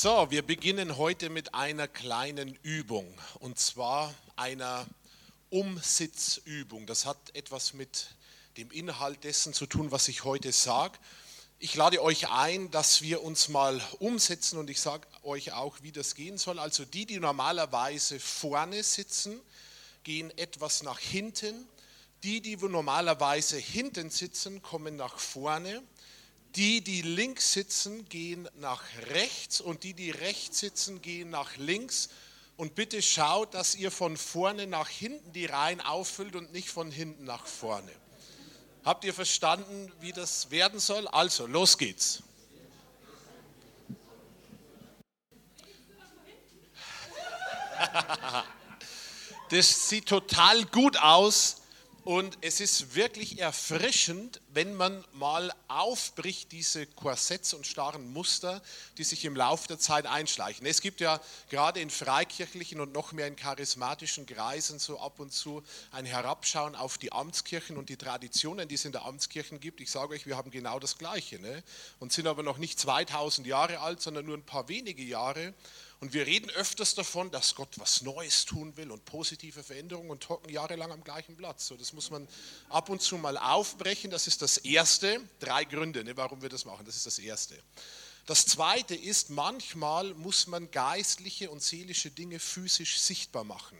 So, wir beginnen heute mit einer kleinen Übung und zwar einer Umsitzübung. Das hat etwas mit dem Inhalt dessen zu tun, was ich heute sage. Ich lade euch ein, dass wir uns mal umsetzen und ich sage euch auch, wie das gehen soll. Also die, die normalerweise vorne sitzen, gehen etwas nach hinten. Die, die normalerweise hinten sitzen, kommen nach vorne. Die, die links sitzen, gehen nach rechts und die, die rechts sitzen, gehen nach links. Und bitte schaut, dass ihr von vorne nach hinten die Reihen auffüllt und nicht von hinten nach vorne. Habt ihr verstanden, wie das werden soll? Also, los geht's. Das sieht total gut aus. Und es ist wirklich erfrischend, wenn man mal aufbricht, diese Korsetts und starren Muster, die sich im Laufe der Zeit einschleichen. Es gibt ja gerade in freikirchlichen und noch mehr in charismatischen Kreisen so ab und zu ein Herabschauen auf die Amtskirchen und die Traditionen, die es in der Amtskirchen gibt. Ich sage euch, wir haben genau das Gleiche ne? und sind aber noch nicht 2000 Jahre alt, sondern nur ein paar wenige Jahre. Und wir reden öfters davon, dass Gott was Neues tun will und positive Veränderungen und hocken jahrelang am gleichen Platz. So, das muss man ab und zu mal aufbrechen. Das ist das Erste. Drei Gründe, ne, warum wir das machen. Das ist das Erste. Das Zweite ist, manchmal muss man geistliche und seelische Dinge physisch sichtbar machen.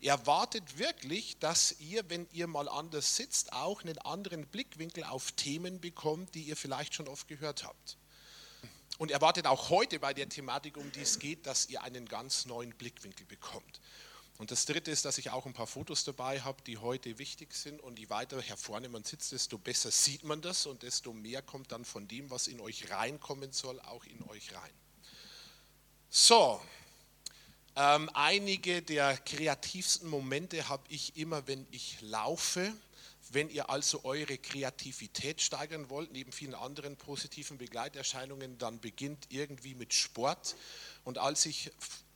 Erwartet wirklich, dass ihr, wenn ihr mal anders sitzt, auch einen anderen Blickwinkel auf Themen bekommt, die ihr vielleicht schon oft gehört habt. Und erwartet auch heute bei der Thematik, um die es geht, dass ihr einen ganz neuen Blickwinkel bekommt. Und das Dritte ist, dass ich auch ein paar Fotos dabei habe, die heute wichtig sind. Und je weiter her vorne man sitzt, desto besser sieht man das und desto mehr kommt dann von dem, was in euch reinkommen soll, auch in euch rein. So, ähm, einige der kreativsten Momente habe ich immer, wenn ich laufe. Wenn ihr also eure Kreativität steigern wollt, neben vielen anderen positiven Begleiterscheinungen, dann beginnt irgendwie mit Sport. Und als ich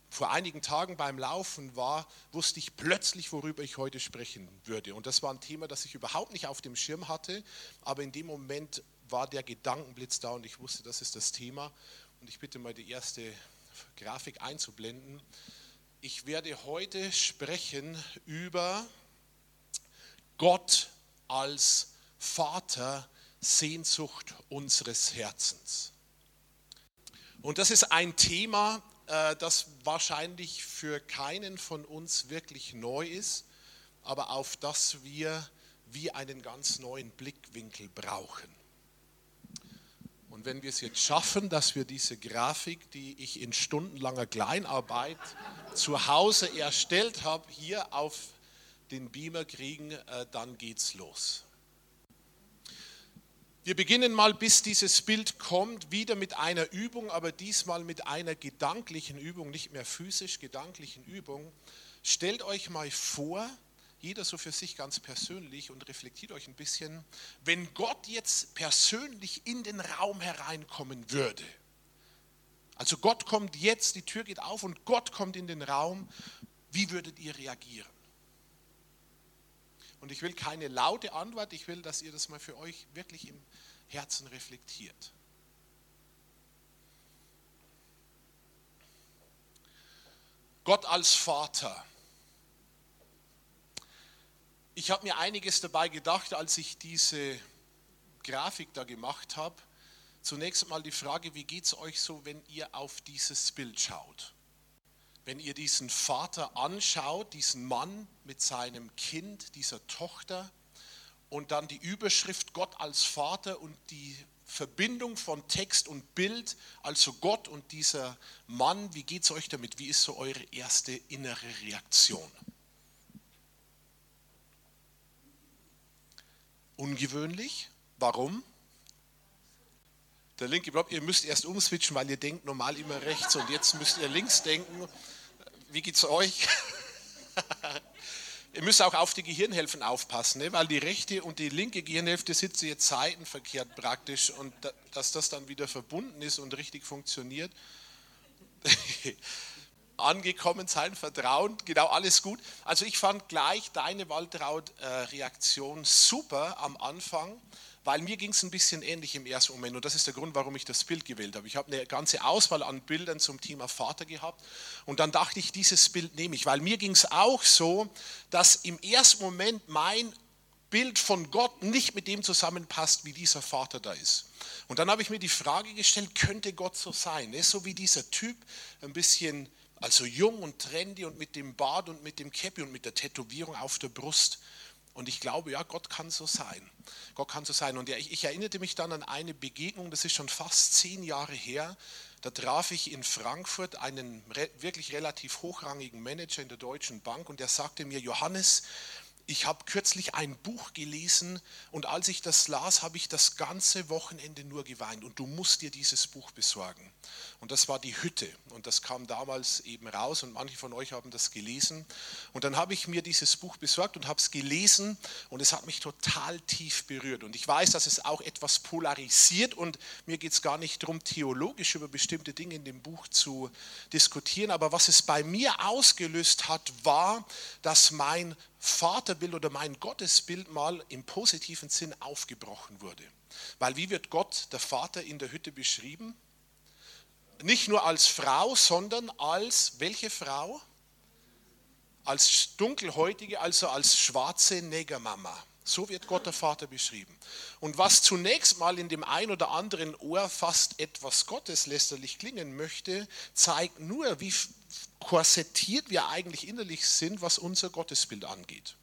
vor einigen Tagen beim Laufen war, wusste ich plötzlich, worüber ich heute sprechen würde. Und das war ein Thema, das ich überhaupt nicht auf dem Schirm hatte, aber in dem Moment war der Gedankenblitz da und ich wusste, das ist das Thema. Und ich bitte mal die erste Grafik einzublenden. Ich werde heute sprechen über Gott als Vater Sehnsucht unseres Herzens. Und das ist ein Thema, äh, das wahrscheinlich für keinen von uns wirklich neu ist, aber auf das wir wie einen ganz neuen Blickwinkel brauchen. Und wenn wir es jetzt schaffen, dass wir diese Grafik, die ich in stundenlanger Kleinarbeit zu Hause erstellt habe, hier auf den Beamer kriegen, äh, dann geht's los. Wir beginnen mal, bis dieses Bild kommt, wieder mit einer Übung, aber diesmal mit einer gedanklichen Übung, nicht mehr physisch, gedanklichen Übung. Stellt euch mal vor, jeder so für sich ganz persönlich und reflektiert euch ein bisschen, wenn Gott jetzt persönlich in den Raum hereinkommen würde. Also Gott kommt jetzt, die Tür geht auf und Gott kommt in den Raum, wie würdet ihr reagieren? Und ich will keine laute Antwort, ich will, dass ihr das mal für euch wirklich im Herzen reflektiert. Gott als Vater. Ich habe mir einiges dabei gedacht, als ich diese Grafik da gemacht habe. Zunächst einmal die Frage, wie geht es euch so, wenn ihr auf dieses Bild schaut? Wenn ihr diesen Vater anschaut, diesen Mann mit seinem Kind, dieser Tochter, und dann die Überschrift Gott als Vater und die Verbindung von Text und Bild, also Gott und dieser Mann, wie geht es euch damit? Wie ist so eure erste innere Reaktion? Ungewöhnlich. Warum? Der linke Block, ihr müsst erst umswitchen, weil ihr denkt normal immer rechts und jetzt müsst ihr links denken. Wie geht es euch? ihr müsst auch auf die Gehirnhälften aufpassen, ne? weil die rechte und die linke Gehirnhälfte sitzen jetzt seitenverkehrt praktisch und da, dass das dann wieder verbunden ist und richtig funktioniert. angekommen sein, Vertrauen, genau alles gut. Also ich fand gleich deine Waltraud-Reaktion super am Anfang, weil mir ging es ein bisschen ähnlich im ersten Moment und das ist der Grund, warum ich das Bild gewählt habe. Ich habe eine ganze Auswahl an Bildern zum Thema Vater gehabt und dann dachte ich, dieses Bild nehme ich, weil mir ging es auch so, dass im ersten Moment mein Bild von Gott nicht mit dem zusammenpasst, wie dieser Vater da ist. Und dann habe ich mir die Frage gestellt, könnte Gott so sein? Ist so wie dieser Typ, ein bisschen also jung und trendy und mit dem Bart und mit dem Käppi und mit der Tätowierung auf der Brust. Und ich glaube, ja, Gott kann so sein. Gott kann so sein. Und ja, ich, ich erinnerte mich dann an eine Begegnung, das ist schon fast zehn Jahre her. Da traf ich in Frankfurt einen re wirklich relativ hochrangigen Manager in der Deutschen Bank und der sagte mir, Johannes, ich habe kürzlich ein Buch gelesen und als ich das las, habe ich das ganze Wochenende nur geweint und du musst dir dieses Buch besorgen. Und das war die Hütte und das kam damals eben raus und manche von euch haben das gelesen. Und dann habe ich mir dieses Buch besorgt und habe es gelesen und es hat mich total tief berührt. Und ich weiß, dass es auch etwas polarisiert und mir geht es gar nicht darum, theologisch über bestimmte Dinge in dem Buch zu diskutieren, aber was es bei mir ausgelöst hat, war, dass mein Vaterbild oder mein Gottesbild mal im positiven Sinn aufgebrochen wurde. Weil wie wird Gott, der Vater, in der Hütte beschrieben? Nicht nur als Frau, sondern als welche Frau? Als dunkelhäutige, also als schwarze Negermama. So wird Gott der Vater beschrieben. Und was zunächst mal in dem ein oder anderen Ohr fast etwas gotteslästerlich klingen möchte, zeigt nur, wie korsettiert wir eigentlich innerlich sind, was unser Gottesbild angeht.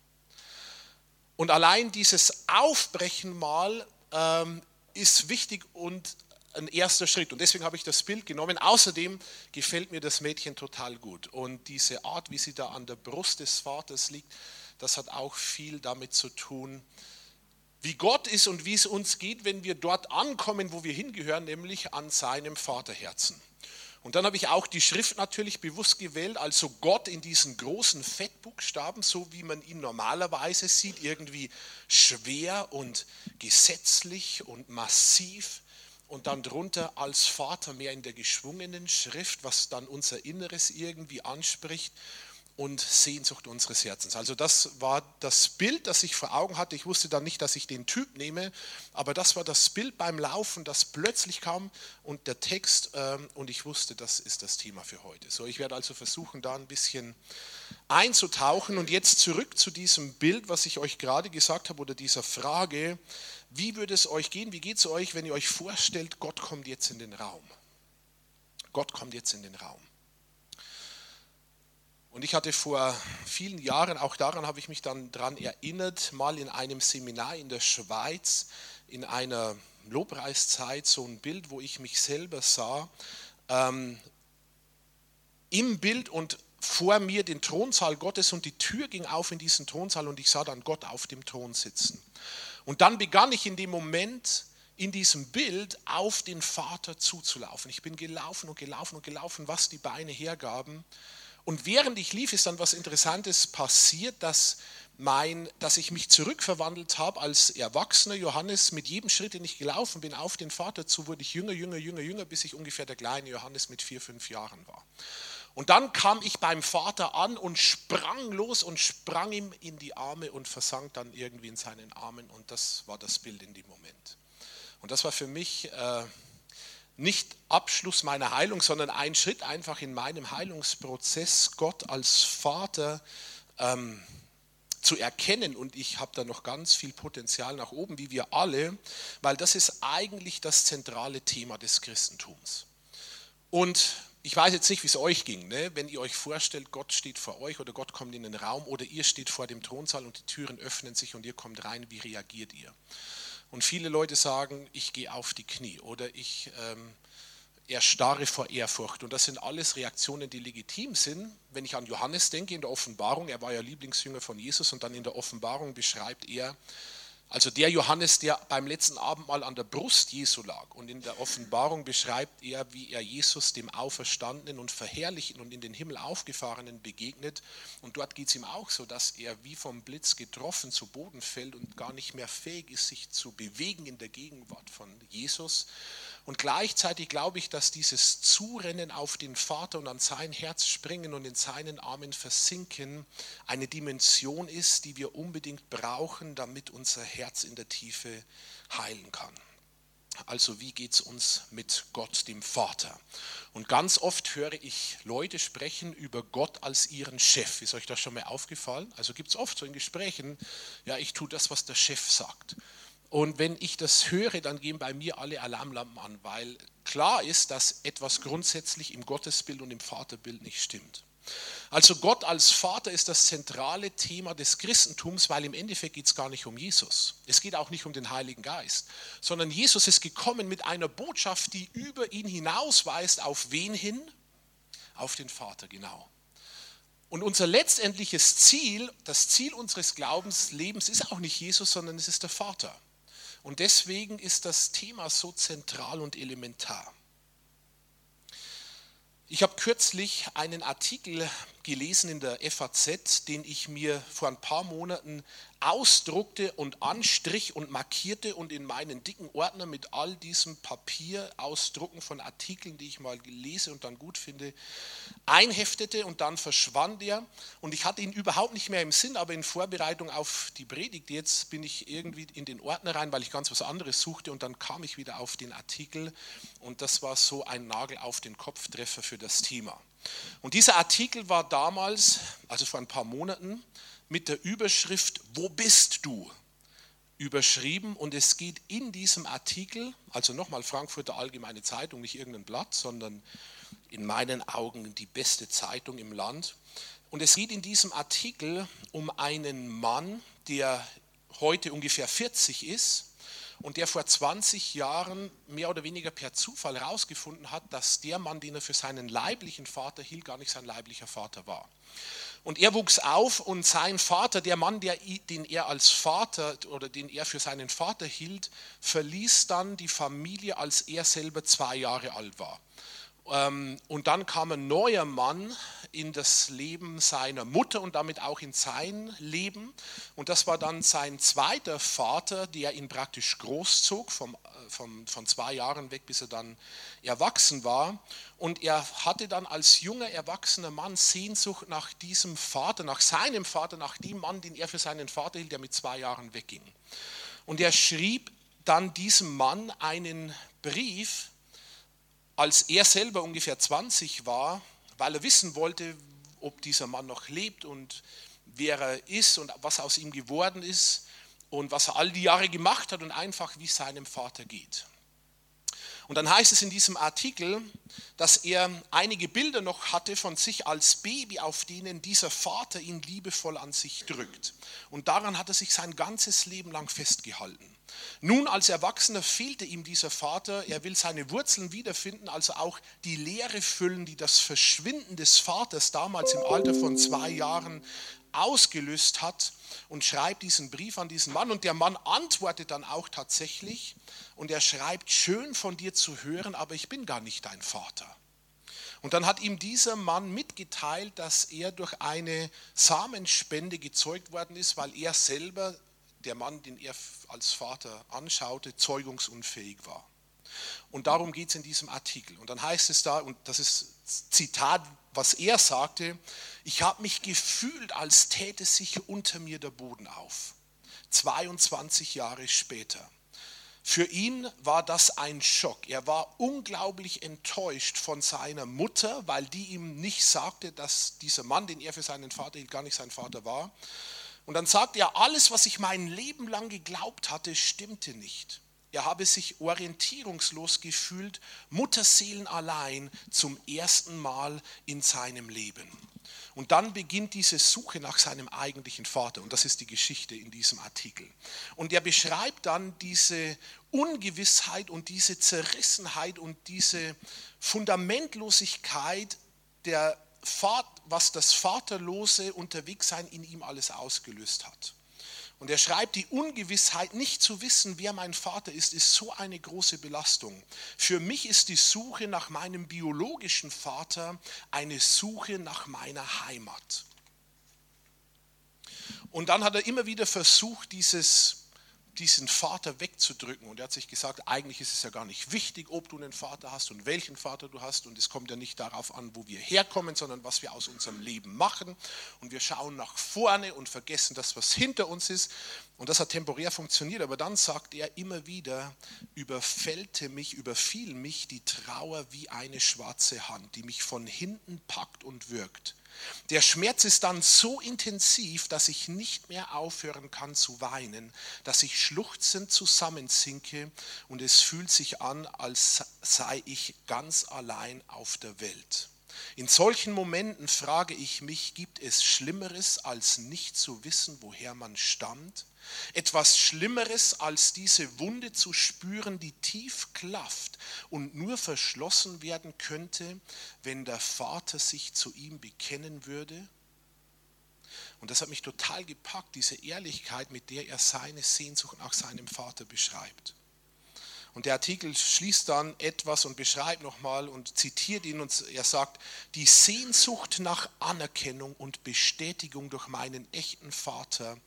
Und allein dieses Aufbrechen mal ähm, ist wichtig und ein erster Schritt. Und deswegen habe ich das Bild genommen. Außerdem gefällt mir das Mädchen total gut. Und diese Art, wie sie da an der Brust des Vaters liegt, das hat auch viel damit zu tun, wie Gott ist und wie es uns geht, wenn wir dort ankommen, wo wir hingehören, nämlich an seinem Vaterherzen. Und dann habe ich auch die Schrift natürlich bewusst gewählt, also Gott in diesen großen Fettbuchstaben, so wie man ihn normalerweise sieht, irgendwie schwer und gesetzlich und massiv. Und dann drunter als Vater mehr in der geschwungenen Schrift, was dann unser Inneres irgendwie anspricht und Sehnsucht unseres Herzens. Also das war das Bild, das ich vor Augen hatte. Ich wusste dann nicht, dass ich den Typ nehme, aber das war das Bild beim Laufen, das plötzlich kam und der Text ähm, und ich wusste, das ist das Thema für heute. So, ich werde also versuchen, da ein bisschen einzutauchen und jetzt zurück zu diesem Bild, was ich euch gerade gesagt habe oder dieser Frage, wie würde es euch gehen, wie geht es euch, wenn ihr euch vorstellt, Gott kommt jetzt in den Raum. Gott kommt jetzt in den Raum. Und ich hatte vor vielen Jahren, auch daran habe ich mich dann daran erinnert, mal in einem Seminar in der Schweiz, in einer Lobpreiszeit, so ein Bild, wo ich mich selber sah, ähm, im Bild und vor mir den Thronsaal Gottes und die Tür ging auf in diesen Thronsaal und ich sah dann Gott auf dem Thron sitzen. Und dann begann ich in dem Moment, in diesem Bild auf den Vater zuzulaufen. Ich bin gelaufen und gelaufen und gelaufen, was die Beine hergaben. Und während ich lief, ist dann was Interessantes passiert, dass, mein, dass ich mich zurückverwandelt habe als erwachsener Johannes. Mit jedem Schritt, den ich gelaufen bin, auf den Vater zu, wurde ich jünger, jünger, jünger, jünger, bis ich ungefähr der kleine Johannes mit vier, fünf Jahren war. Und dann kam ich beim Vater an und sprang los und sprang ihm in die Arme und versank dann irgendwie in seinen Armen. Und das war das Bild in dem Moment. Und das war für mich äh, nicht Abschluss meiner Heilung, sondern ein Schritt einfach in meinem Heilungsprozess, Gott als Vater ähm, zu erkennen. Und ich habe da noch ganz viel Potenzial nach oben, wie wir alle, weil das ist eigentlich das zentrale Thema des Christentums. Und ich weiß jetzt nicht, wie es euch ging, ne? wenn ihr euch vorstellt, Gott steht vor euch oder Gott kommt in den Raum oder ihr steht vor dem Thronsaal und die Türen öffnen sich und ihr kommt rein, wie reagiert ihr? Und viele Leute sagen, ich gehe auf die Knie oder ich ähm, erstarre vor Ehrfurcht. Und das sind alles Reaktionen, die legitim sind. Wenn ich an Johannes denke in der Offenbarung, er war ja Lieblingsjünger von Jesus und dann in der Offenbarung beschreibt er, also der Johannes, der beim letzten Abendmahl an der Brust Jesu lag. Und in der Offenbarung beschreibt er, wie er Jesus, dem Auferstandenen und Verherrlichen und in den Himmel aufgefahrenen begegnet. Und dort geht es ihm auch so, dass er wie vom Blitz getroffen zu Boden fällt und gar nicht mehr fähig ist, sich zu bewegen in der Gegenwart von Jesus. Und gleichzeitig glaube ich, dass dieses Zurennen auf den Vater und an sein Herz springen und in seinen Armen versinken eine Dimension ist, die wir unbedingt brauchen, damit unser Herz in der Tiefe heilen kann. Also wie geht es uns mit Gott, dem Vater? Und ganz oft höre ich Leute sprechen über Gott als ihren Chef. Ist euch das schon mal aufgefallen? Also gibt es oft so in Gesprächen, ja, ich tue das, was der Chef sagt. Und wenn ich das höre, dann gehen bei mir alle Alarmlampen an, weil klar ist, dass etwas grundsätzlich im Gottesbild und im Vaterbild nicht stimmt. Also Gott als Vater ist das zentrale Thema des Christentums, weil im Endeffekt geht es gar nicht um Jesus. Es geht auch nicht um den Heiligen Geist, sondern Jesus ist gekommen mit einer Botschaft, die über ihn hinausweist. Auf wen hin? Auf den Vater, genau. Und unser letztendliches Ziel, das Ziel unseres Glaubenslebens ist auch nicht Jesus, sondern es ist der Vater. Und deswegen ist das Thema so zentral und elementar. Ich habe kürzlich einen Artikel gelesen in der FAZ, den ich mir vor ein paar Monaten ausdruckte und anstrich und markierte und in meinen dicken Ordner mit all diesem Papier ausdrucken von Artikeln, die ich mal lese und dann gut finde, einheftete und dann verschwand er. Und ich hatte ihn überhaupt nicht mehr im Sinn, aber in Vorbereitung auf die Predigt, jetzt bin ich irgendwie in den Ordner rein, weil ich ganz was anderes suchte und dann kam ich wieder auf den Artikel und das war so ein Nagel auf den Kopftreffer für das Thema. Und dieser Artikel war damals, also vor ein paar Monaten, mit der Überschrift Wo bist du? überschrieben und es geht in diesem Artikel, also nochmal Frankfurter Allgemeine Zeitung, nicht irgendein Blatt, sondern in meinen Augen die beste Zeitung im Land. Und es geht in diesem Artikel um einen Mann, der heute ungefähr 40 ist und der vor 20 Jahren mehr oder weniger per Zufall herausgefunden hat, dass der Mann, den er für seinen leiblichen Vater hielt, gar nicht sein leiblicher Vater war. Und er wuchs auf und sein Vater, der Mann, der, den er als Vater oder den er für seinen Vater hielt, verließ dann die Familie, als er selber zwei Jahre alt war. Ähm, und dann kam ein neuer Mann in das Leben seiner Mutter und damit auch in sein Leben. Und das war dann sein zweiter Vater, der ihn praktisch großzog, vom, äh, vom, von zwei Jahren weg, bis er dann erwachsen war. Und er hatte dann als junger, erwachsener Mann Sehnsucht nach diesem Vater, nach seinem Vater, nach dem Mann, den er für seinen Vater hielt, der mit zwei Jahren wegging. Und er schrieb dann diesem Mann einen Brief, als er selber ungefähr 20 war, weil er wissen wollte, ob dieser Mann noch lebt und wer er ist und was aus ihm geworden ist und was er all die Jahre gemacht hat und einfach wie es seinem Vater geht. Und dann heißt es in diesem Artikel, dass er einige Bilder noch hatte von sich als Baby, auf denen dieser Vater ihn liebevoll an sich drückt. Und daran hat er sich sein ganzes Leben lang festgehalten. Nun als Erwachsener fehlte ihm dieser Vater, er will seine Wurzeln wiederfinden, also auch die Leere füllen, die das Verschwinden des Vaters damals im Alter von zwei Jahren ausgelöst hat. Und schreibt diesen Brief an diesen Mann. Und der Mann antwortet dann auch tatsächlich. Und er schreibt, schön von dir zu hören, aber ich bin gar nicht dein Vater. Und dann hat ihm dieser Mann mitgeteilt, dass er durch eine Samenspende gezeugt worden ist, weil er selber der Mann, den er als Vater anschaute, zeugungsunfähig war. Und darum geht es in diesem Artikel. Und dann heißt es da, und das ist Zitat, was er sagte, ich habe mich gefühlt, als täte sich unter mir der Boden auf. 22 Jahre später. Für ihn war das ein Schock. Er war unglaublich enttäuscht von seiner Mutter, weil die ihm nicht sagte, dass dieser Mann, den er für seinen Vater hielt, gar nicht sein Vater war. Und dann sagt er, alles, was ich mein Leben lang geglaubt hatte, stimmte nicht. Er habe sich orientierungslos gefühlt, Mutterseelen allein zum ersten Mal in seinem Leben. Und dann beginnt diese Suche nach seinem eigentlichen Vater. Und das ist die Geschichte in diesem Artikel. Und er beschreibt dann diese Ungewissheit und diese Zerrissenheit und diese Fundamentlosigkeit der was das vaterlose Unterwegssein in ihm alles ausgelöst hat. Und er schreibt, die Ungewissheit, nicht zu wissen, wer mein Vater ist, ist so eine große Belastung. Für mich ist die Suche nach meinem biologischen Vater eine Suche nach meiner Heimat. Und dann hat er immer wieder versucht, dieses diesen Vater wegzudrücken. Und er hat sich gesagt, eigentlich ist es ja gar nicht wichtig, ob du einen Vater hast und welchen Vater du hast. Und es kommt ja nicht darauf an, wo wir herkommen, sondern was wir aus unserem Leben machen. Und wir schauen nach vorne und vergessen das, was hinter uns ist. Und das hat temporär funktioniert. Aber dann sagt er immer wieder, überfällte mich, überfiel mich die Trauer wie eine schwarze Hand, die mich von hinten packt und wirkt. Der Schmerz ist dann so intensiv, dass ich nicht mehr aufhören kann zu weinen, dass ich schluchzend zusammensinke und es fühlt sich an, als sei ich ganz allein auf der Welt. In solchen Momenten frage ich mich, gibt es Schlimmeres, als nicht zu wissen, woher man stammt? Etwas Schlimmeres als diese Wunde zu spüren, die tief klafft und nur verschlossen werden könnte, wenn der Vater sich zu ihm bekennen würde? Und das hat mich total gepackt, diese Ehrlichkeit, mit der er seine Sehnsucht nach seinem Vater beschreibt. Und der Artikel schließt dann etwas und beschreibt nochmal und zitiert ihn und er sagt, die Sehnsucht nach Anerkennung und Bestätigung durch meinen echten Vater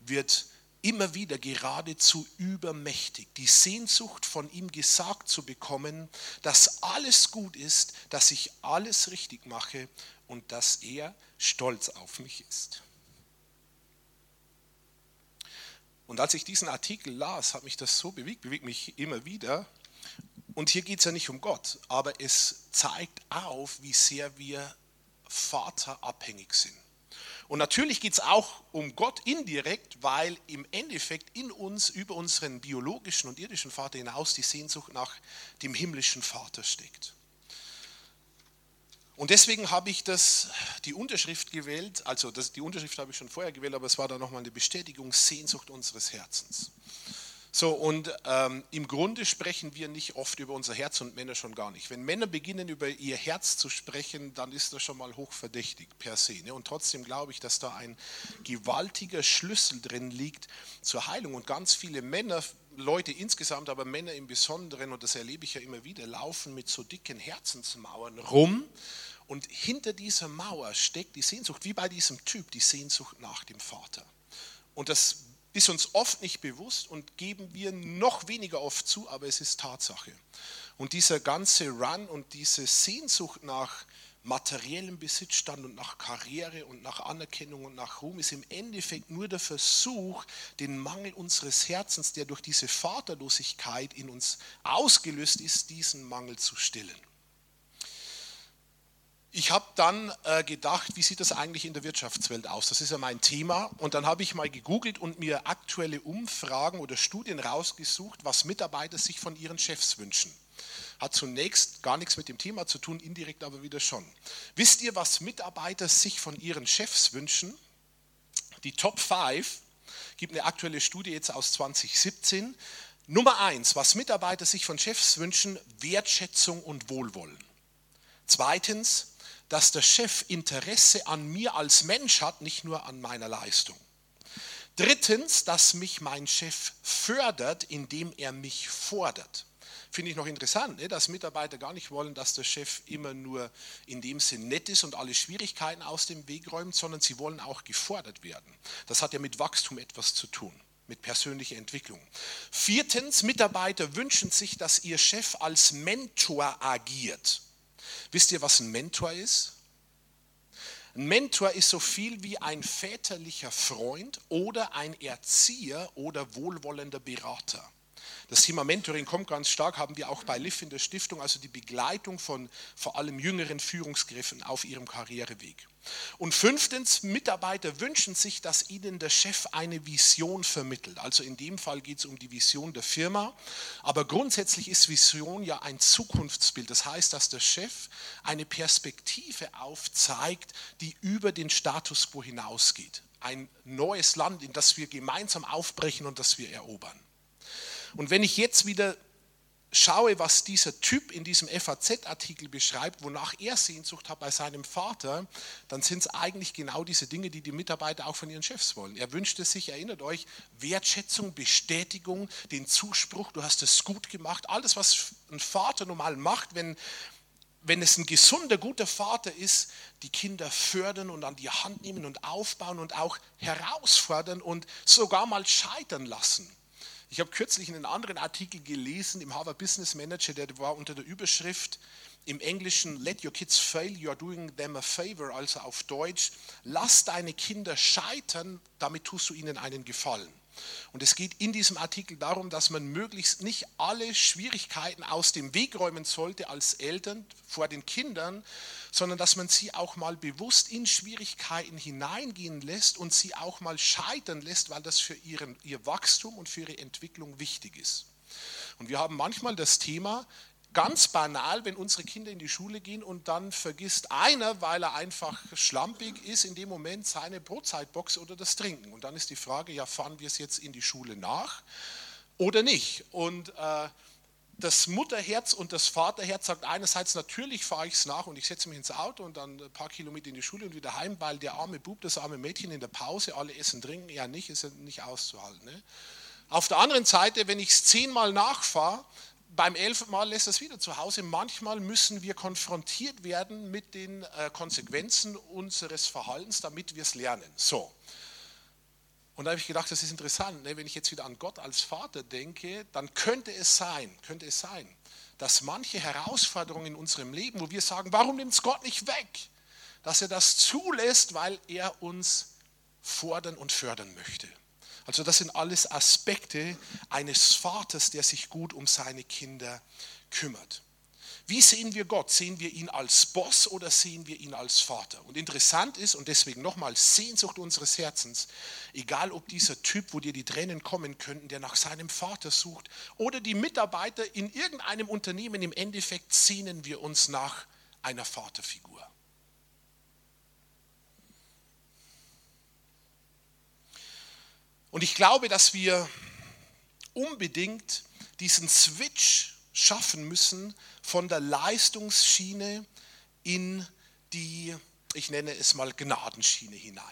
wird immer wieder geradezu übermächtig. Die Sehnsucht von ihm gesagt zu bekommen, dass alles gut ist, dass ich alles richtig mache und dass er stolz auf mich ist. Und als ich diesen Artikel las, hat mich das so bewegt, bewegt mich immer wieder. Und hier geht es ja nicht um Gott, aber es zeigt auf, wie sehr wir vaterabhängig sind. Und natürlich geht es auch um Gott indirekt, weil im Endeffekt in uns über unseren biologischen und irdischen Vater hinaus die Sehnsucht nach dem himmlischen Vater steckt. Und deswegen habe ich das, die Unterschrift gewählt, also das, die Unterschrift habe ich schon vorher gewählt, aber es war dann nochmal eine Bestätigung, Sehnsucht unseres Herzens. So, und ähm, im Grunde sprechen wir nicht oft über unser Herz und Männer schon gar nicht. Wenn Männer beginnen, über ihr Herz zu sprechen, dann ist das schon mal hochverdächtig per se. Ne? Und trotzdem glaube ich, dass da ein gewaltiger Schlüssel drin liegt zur Heilung. Und ganz viele Männer, Leute insgesamt, aber Männer im Besonderen, und das erlebe ich ja immer wieder, laufen mit so dicken Herzensmauern rum. Und hinter dieser Mauer steckt die Sehnsucht, wie bei diesem Typ, die Sehnsucht nach dem Vater. Und das ist uns oft nicht bewusst und geben wir noch weniger oft zu, aber es ist Tatsache. Und dieser ganze Run und diese Sehnsucht nach materiellem Besitzstand und nach Karriere und nach Anerkennung und nach Ruhm ist im Endeffekt nur der Versuch, den Mangel unseres Herzens, der durch diese Vaterlosigkeit in uns ausgelöst ist, diesen Mangel zu stillen ich habe dann äh, gedacht, wie sieht das eigentlich in der Wirtschaftswelt aus? Das ist ja mein Thema. Und dann habe ich mal gegoogelt und mir aktuelle Umfragen oder Studien rausgesucht, was Mitarbeiter sich von ihren Chefs wünschen. Hat zunächst gar nichts mit dem Thema zu tun, indirekt aber wieder schon. Wisst ihr, was Mitarbeiter sich von ihren Chefs wünschen? Die Top 5 gibt eine aktuelle Studie jetzt aus 2017. Nummer 1, was Mitarbeiter sich von Chefs wünschen, Wertschätzung und Wohlwollen. Zweitens, dass der Chef Interesse an mir als Mensch hat, nicht nur an meiner Leistung. Drittens, dass mich mein Chef fördert, indem er mich fordert. Finde ich noch interessant, ne, dass Mitarbeiter gar nicht wollen, dass der Chef immer nur in dem Sinn nett ist und alle Schwierigkeiten aus dem Weg räumt, sondern sie wollen auch gefordert werden. Das hat ja mit Wachstum etwas zu tun, mit persönlicher Entwicklung. Viertens, Mitarbeiter wünschen sich, dass ihr Chef als Mentor agiert. Wisst ihr, was ein Mentor ist? Ein Mentor ist so viel wie ein väterlicher Freund oder ein Erzieher oder wohlwollender Berater. Das Thema Mentoring kommt ganz stark, haben wir auch bei LIF in der Stiftung, also die Begleitung von vor allem jüngeren Führungskräften auf ihrem Karriereweg. Und fünftens, Mitarbeiter wünschen sich, dass ihnen der Chef eine Vision vermittelt. Also in dem Fall geht es um die Vision der Firma. Aber grundsätzlich ist Vision ja ein Zukunftsbild. Das heißt, dass der Chef eine Perspektive aufzeigt, die über den Status quo hinausgeht. Ein neues Land, in das wir gemeinsam aufbrechen und das wir erobern. Und wenn ich jetzt wieder schaue, was dieser Typ in diesem FAZ-Artikel beschreibt, wonach er Sehnsucht hat bei seinem Vater, dann sind es eigentlich genau diese Dinge, die die Mitarbeiter auch von ihren Chefs wollen. Er wünschte sich, erinnert euch, Wertschätzung, Bestätigung, den Zuspruch, du hast es gut gemacht, alles, was ein Vater normal macht, wenn, wenn es ein gesunder, guter Vater ist, die Kinder fördern und an die Hand nehmen und aufbauen und auch herausfordern und sogar mal scheitern lassen. Ich habe kürzlich einen anderen Artikel gelesen im Harvard Business Manager, der war unter der Überschrift im Englischen Let your kids fail, you are doing them a favor, also auf Deutsch, lass deine Kinder scheitern, damit tust du ihnen einen Gefallen. Und es geht in diesem Artikel darum, dass man möglichst nicht alle Schwierigkeiten aus dem Weg räumen sollte als Eltern vor den Kindern, sondern dass man sie auch mal bewusst in Schwierigkeiten hineingehen lässt und sie auch mal scheitern lässt, weil das für ihren, ihr Wachstum und für ihre Entwicklung wichtig ist. Und wir haben manchmal das Thema, ganz banal, wenn unsere Kinder in die Schule gehen und dann vergisst einer, weil er einfach schlampig ist, in dem Moment seine Brotzeitbox oder das Trinken. Und dann ist die Frage, ja, fahren wir es jetzt in die Schule nach oder nicht? Und äh, das Mutterherz und das Vaterherz sagt einerseits, natürlich fahre ich es nach und ich setze mich ins Auto und dann ein paar Kilometer in die Schule und wieder heim, weil der arme Bub, das arme Mädchen in der Pause, alle essen, trinken, ja nicht, ist ja nicht auszuhalten. Ne? Auf der anderen Seite, wenn ich es zehnmal nachfahre, beim elften Mal lässt es wieder zu Hause. Manchmal müssen wir konfrontiert werden mit den äh, Konsequenzen unseres Verhaltens, damit wir es lernen. So. Und da habe ich gedacht, das ist interessant, ne? wenn ich jetzt wieder an Gott als Vater denke, dann könnte es sein, könnte es sein, dass manche Herausforderungen in unserem Leben, wo wir sagen, warum nimmt es Gott nicht weg, dass er das zulässt, weil er uns fordern und fördern möchte. Also das sind alles Aspekte eines Vaters, der sich gut um seine Kinder kümmert. Wie sehen wir Gott? Sehen wir ihn als Boss oder sehen wir ihn als Vater? Und interessant ist, und deswegen nochmal Sehnsucht unseres Herzens, egal ob dieser Typ, wo dir die Tränen kommen könnten, der nach seinem Vater sucht, oder die Mitarbeiter in irgendeinem Unternehmen, im Endeffekt sehnen wir uns nach einer Vaterfigur. Und ich glaube, dass wir unbedingt diesen Switch schaffen müssen von der Leistungsschiene in die, ich nenne es mal, Gnadenschiene hinein.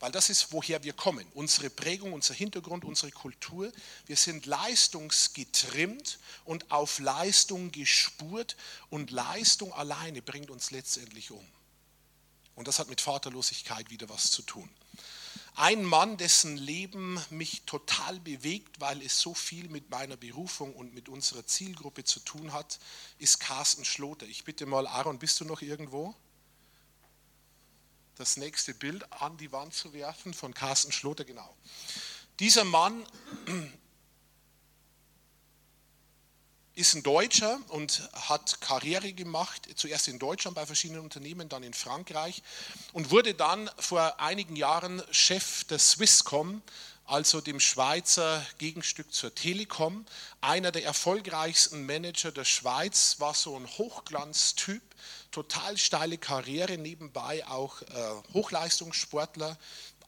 Weil das ist, woher wir kommen. Unsere Prägung, unser Hintergrund, unsere Kultur. Wir sind leistungsgetrimmt und auf Leistung gespurt. Und Leistung alleine bringt uns letztendlich um. Und das hat mit Vaterlosigkeit wieder was zu tun. Ein Mann, dessen Leben mich total bewegt, weil es so viel mit meiner Berufung und mit unserer Zielgruppe zu tun hat, ist Carsten Schloter. Ich bitte mal, Aaron, bist du noch irgendwo? Das nächste Bild an die Wand zu werfen von Carsten Schloter, genau. Dieser Mann ist ein Deutscher und hat Karriere gemacht, zuerst in Deutschland bei verschiedenen Unternehmen, dann in Frankreich und wurde dann vor einigen Jahren Chef der Swisscom, also dem Schweizer Gegenstück zur Telekom. Einer der erfolgreichsten Manager der Schweiz, war so ein Hochglanztyp, total steile Karriere, nebenbei auch äh, Hochleistungssportler,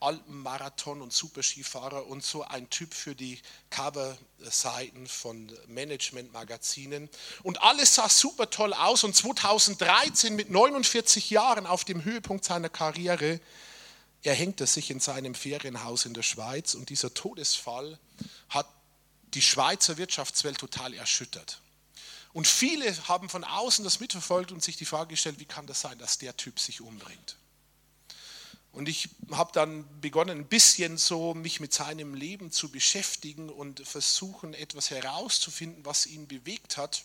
Alpenmarathon und Superskifahrer und so ein Typ für die Coverseiten von Managementmagazinen. Und alles sah super toll aus und 2013 mit 49 Jahren auf dem Höhepunkt seiner Karriere erhängt sich in seinem Ferienhaus in der Schweiz und dieser Todesfall hat die Schweizer Wirtschaftswelt total erschüttert. Und viele haben von außen das mitverfolgt und sich die Frage gestellt, wie kann das sein, dass der Typ sich umbringt? Und ich habe dann begonnen, ein bisschen so mich mit seinem Leben zu beschäftigen und versuchen, etwas herauszufinden, was ihn bewegt hat.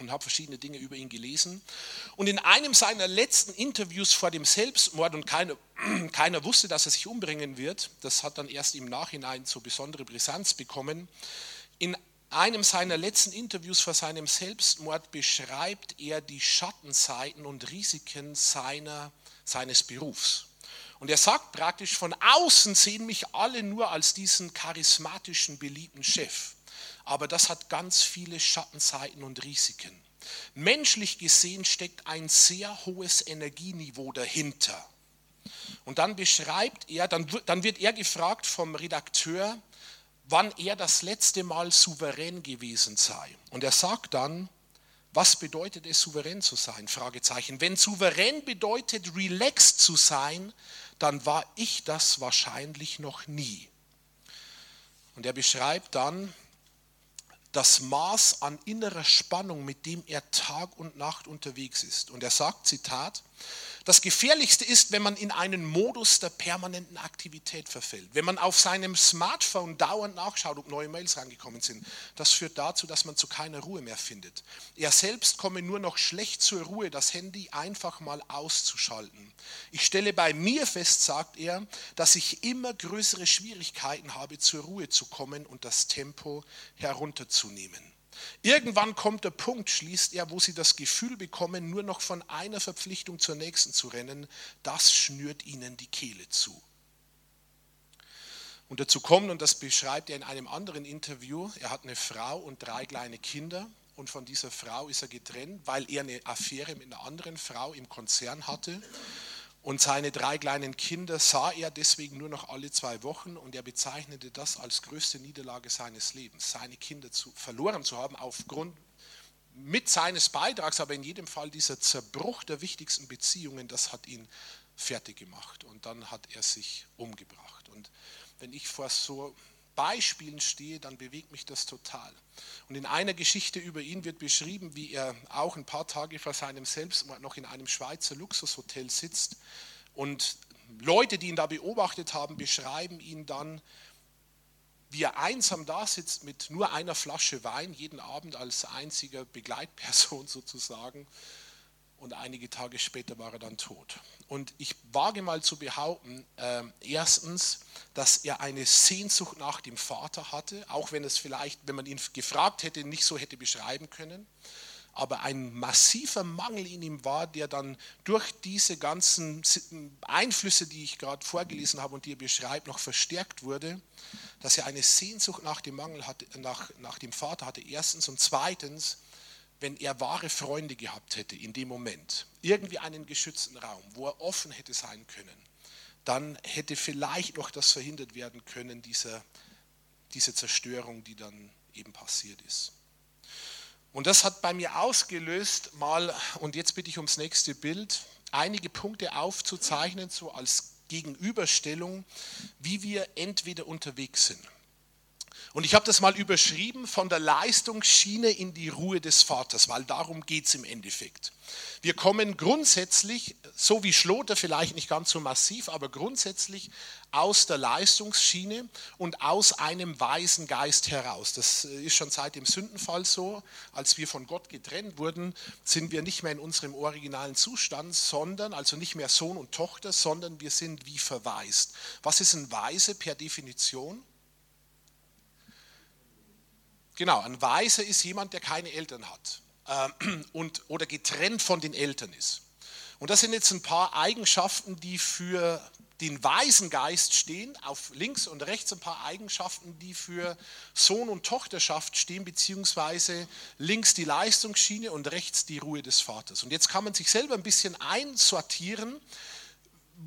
Und habe verschiedene Dinge über ihn gelesen. Und in einem seiner letzten Interviews vor dem Selbstmord, und keiner, keiner wusste, dass er sich umbringen wird, das hat dann erst im Nachhinein so besondere Brisanz bekommen, in einem seiner letzten Interviews vor seinem Selbstmord beschreibt er die Schattenseiten und Risiken seiner, seines Berufs. Und er sagt praktisch, von außen sehen mich alle nur als diesen charismatischen, beliebten Chef. Aber das hat ganz viele Schattenseiten und Risiken. Menschlich gesehen steckt ein sehr hohes Energieniveau dahinter. Und dann beschreibt er, dann, wird er gefragt vom Redakteur, wann er das letzte Mal souverän gewesen sei. Und er sagt dann, was bedeutet es, souverän zu sein? Fragezeichen. Wenn souverän bedeutet, relaxed zu sein, dann war ich das wahrscheinlich noch nie. Und er beschreibt dann das Maß an innerer Spannung, mit dem er Tag und Nacht unterwegs ist. Und er sagt, Zitat, Das Gefährlichste ist, wenn man in einen Modus der permanenten Aktivität verfällt. Wenn man auf seinem Smartphone dauernd nachschaut, ob neue Mails reingekommen sind. Das führt dazu, dass man zu keiner Ruhe mehr findet. Er selbst komme nur noch schlecht zur Ruhe, das Handy einfach mal auszuschalten. Ich stelle bei mir fest, sagt er, dass ich immer größere Schwierigkeiten habe, zur Ruhe zu kommen und das Tempo herunterzunehmen. Irgendwann kommt der Punkt, schließt er, wo sie das Gefühl bekommen, nur noch von einer Verpflichtung zur nächsten zu rennen. Das schnürt ihnen die Kehle zu. Und dazu kommt, und das beschreibt er in einem anderen Interview, er hat eine Frau und drei kleine Kinder und von dieser Frau ist er getrennt, weil er eine Affäre mit einer anderen Frau im Konzern hatte. Und seine drei kleinen Kinder sah er deswegen nur noch alle zwei Wochen und er bezeichnete das als größte Niederlage seines Lebens, seine Kinder zu, verloren zu haben aufgrund mit seines Beitrags, aber in jedem Fall dieser Zerbruch der wichtigsten Beziehungen, das hat ihn fertig gemacht und dann hat er sich umgebracht. Und wenn ich vor so Beispielen stehe, dann bewegt mich das total. Und in einer Geschichte über ihn wird beschrieben, wie er auch ein paar Tage vor seinem Selbstmord noch in einem Schweizer Luxushotel sitzt. Und Leute, die ihn da beobachtet haben, beschreiben ihn dann, wie er einsam da sitzt mit nur einer Flasche Wein, jeden Abend als einziger Begleitperson sozusagen und einige Tage später war er dann tot. Und ich wage mal zu behaupten, äh, erstens, dass er eine Sehnsucht nach dem Vater hatte, auch wenn es vielleicht, wenn man ihn gefragt hätte, nicht so hätte beschreiben können. Aber ein massiver Mangel in ihm war, der dann durch diese ganzen Einflüsse, die ich gerade vorgelesen habe und die er beschreibt, noch verstärkt wurde, dass er eine Sehnsucht nach dem Mangel hatte, nach, nach dem Vater hatte, erstens. Und zweitens, wenn er wahre Freunde gehabt hätte in dem Moment, irgendwie einen geschützten Raum, wo er offen hätte sein können, dann hätte vielleicht noch das verhindert werden können, diese, diese Zerstörung, die dann eben passiert ist. Und das hat bei mir ausgelöst, mal, und jetzt bitte ich ums nächste Bild, einige Punkte aufzuzeichnen, so als Gegenüberstellung, wie wir entweder unterwegs sind. Und ich habe das mal überschrieben von der Leistungsschiene in die Ruhe des Vaters, weil darum geht es im Endeffekt. Wir kommen grundsätzlich, so wie Schloter vielleicht nicht ganz so massiv, aber grundsätzlich aus der Leistungsschiene und aus einem weisen Geist heraus. Das ist schon seit dem Sündenfall so. Als wir von Gott getrennt wurden, sind wir nicht mehr in unserem originalen Zustand, sondern, also nicht mehr Sohn und Tochter, sondern wir sind wie verwaist. Was ist ein Weise per Definition? Genau, ein Weiser ist jemand, der keine Eltern hat äh, und, oder getrennt von den Eltern ist. Und das sind jetzt ein paar Eigenschaften, die für den weisen Geist stehen, auf links und rechts ein paar Eigenschaften, die für Sohn und Tochterschaft stehen, beziehungsweise links die Leistungsschiene und rechts die Ruhe des Vaters. Und jetzt kann man sich selber ein bisschen einsortieren,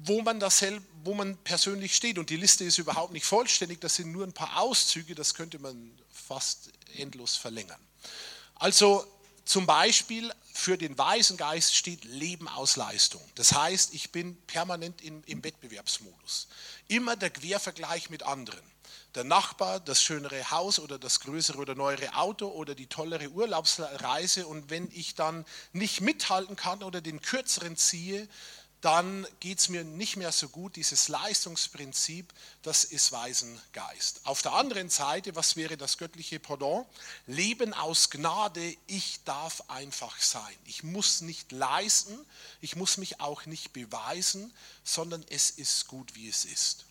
wo man, das, wo man persönlich steht. Und die Liste ist überhaupt nicht vollständig, das sind nur ein paar Auszüge, das könnte man fast endlos verlängern. Also zum Beispiel für den weisen Geist steht Leben aus Leistung. Das heißt, ich bin permanent im, im Wettbewerbsmodus. Immer der Quervergleich mit anderen. Der Nachbar, das schönere Haus oder das größere oder neuere Auto oder die tollere Urlaubsreise. Und wenn ich dann nicht mithalten kann oder den kürzeren ziehe, dann geht es mir nicht mehr so gut. Dieses Leistungsprinzip, das ist Weisengeist. Auf der anderen Seite, was wäre das göttliche Pendant? Leben aus Gnade, ich darf einfach sein. Ich muss nicht leisten, ich muss mich auch nicht beweisen, sondern es ist gut, wie es ist.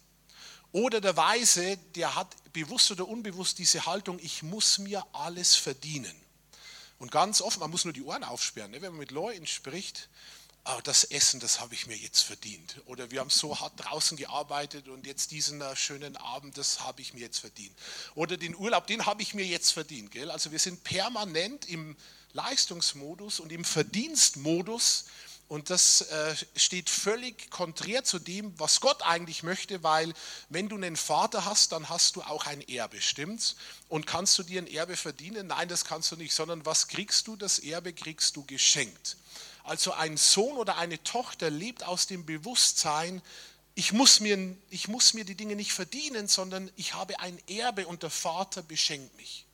Oder der Weise, der hat bewusst oder unbewusst diese Haltung, ich muss mir alles verdienen. Und ganz oft, man muss nur die Ohren aufsperren, ne? wenn man mit Leuten spricht, oh, das Essen, das habe ich mir jetzt verdient. Oder wir haben so hart draußen gearbeitet und jetzt diesen äh, schönen Abend, das habe ich mir jetzt verdient. Oder den Urlaub, den habe ich mir jetzt verdient. Gell? Also wir sind permanent im Leistungsmodus und im Verdienstmodus. Und das äh, steht völlig konträr zu dem, was Gott eigentlich möchte, weil wenn du einen Vater hast, dann hast du auch ein Erbe, stimmt's? Und kannst du dir ein Erbe verdienen? Nein, das kannst du nicht, sondern was kriegst du? Das Erbe kriegst du geschenkt. Also ein Sohn oder eine Tochter lebt aus dem Bewusstsein, ich muss, mir, ich muss mir die Dinge nicht verdienen, sondern ich habe ein Erbe und der Vater beschenkt mich.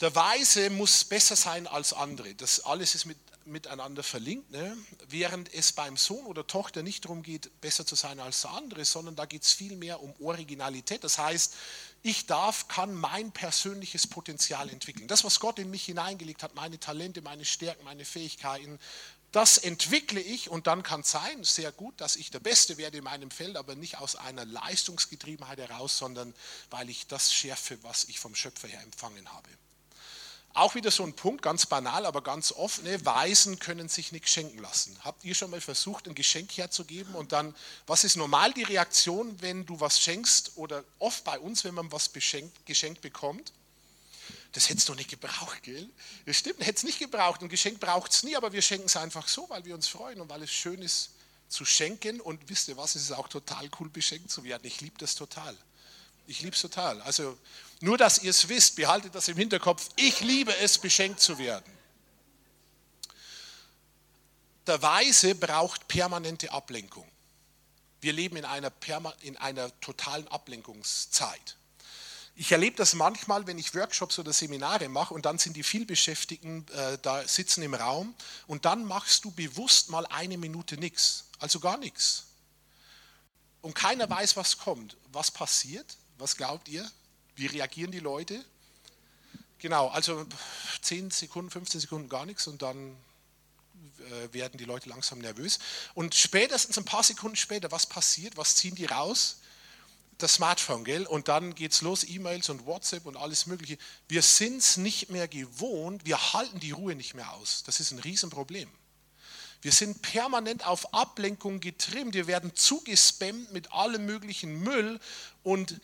Der Weise muss besser sein als andere. Das alles ist mit miteinander verlinkt, ne? während es beim Sohn oder Tochter nicht darum geht, besser zu sein als der andere, sondern da geht es vielmehr um Originalität. Das heißt, ich darf, kann mein persönliches Potenzial entwickeln. Das, was Gott in mich hineingelegt hat, meine Talente, meine Stärken, meine Fähigkeiten, das entwickle ich und dann kann es sein, sehr gut, dass ich der Beste werde in meinem Feld, aber nicht aus einer Leistungsgetriebenheit heraus, sondern weil ich das schärfe, was ich vom Schöpfer her empfangen habe. Auch wieder so ein Punkt, ganz banal, aber ganz offen. Ne? Weisen können sich nichts schenken lassen. Habt ihr schon mal versucht, ein Geschenk herzugeben und dann, was ist normal die Reaktion, wenn du was schenkst oder oft bei uns, wenn man was beschenkt, geschenkt bekommt? Das hättest du nicht gebraucht, gell? Das stimmt, hätte es nicht gebraucht. Ein Geschenk braucht es nie, aber wir schenken es einfach so, weil wir uns freuen und weil es schön ist zu schenken. Und wisst ihr was, es ist auch total cool, beschenkt zu werden. Ich liebe das total. Ich liebe es total. Also nur, dass ihr es wisst, behaltet das im Hinterkopf. Ich liebe es, beschenkt zu werden. Der Weise braucht permanente Ablenkung. Wir leben in einer, in einer totalen Ablenkungszeit. Ich erlebe das manchmal, wenn ich Workshops oder Seminare mache und dann sind die vielbeschäftigten äh, da sitzen im Raum und dann machst du bewusst mal eine Minute nichts, also gar nichts. Und keiner weiß, was kommt. Was passiert? Was glaubt ihr? Wie reagieren die Leute? Genau, also 10 Sekunden, 15 Sekunden gar nichts und dann äh, werden die Leute langsam nervös. Und spätestens ein paar Sekunden später, was passiert? Was ziehen die raus? das Smartphone, gell? Und dann geht es los, E-Mails und WhatsApp und alles Mögliche. Wir sind es nicht mehr gewohnt, wir halten die Ruhe nicht mehr aus. Das ist ein Riesenproblem. Wir sind permanent auf Ablenkung getrimmt, wir werden zugespammt mit allem möglichen Müll und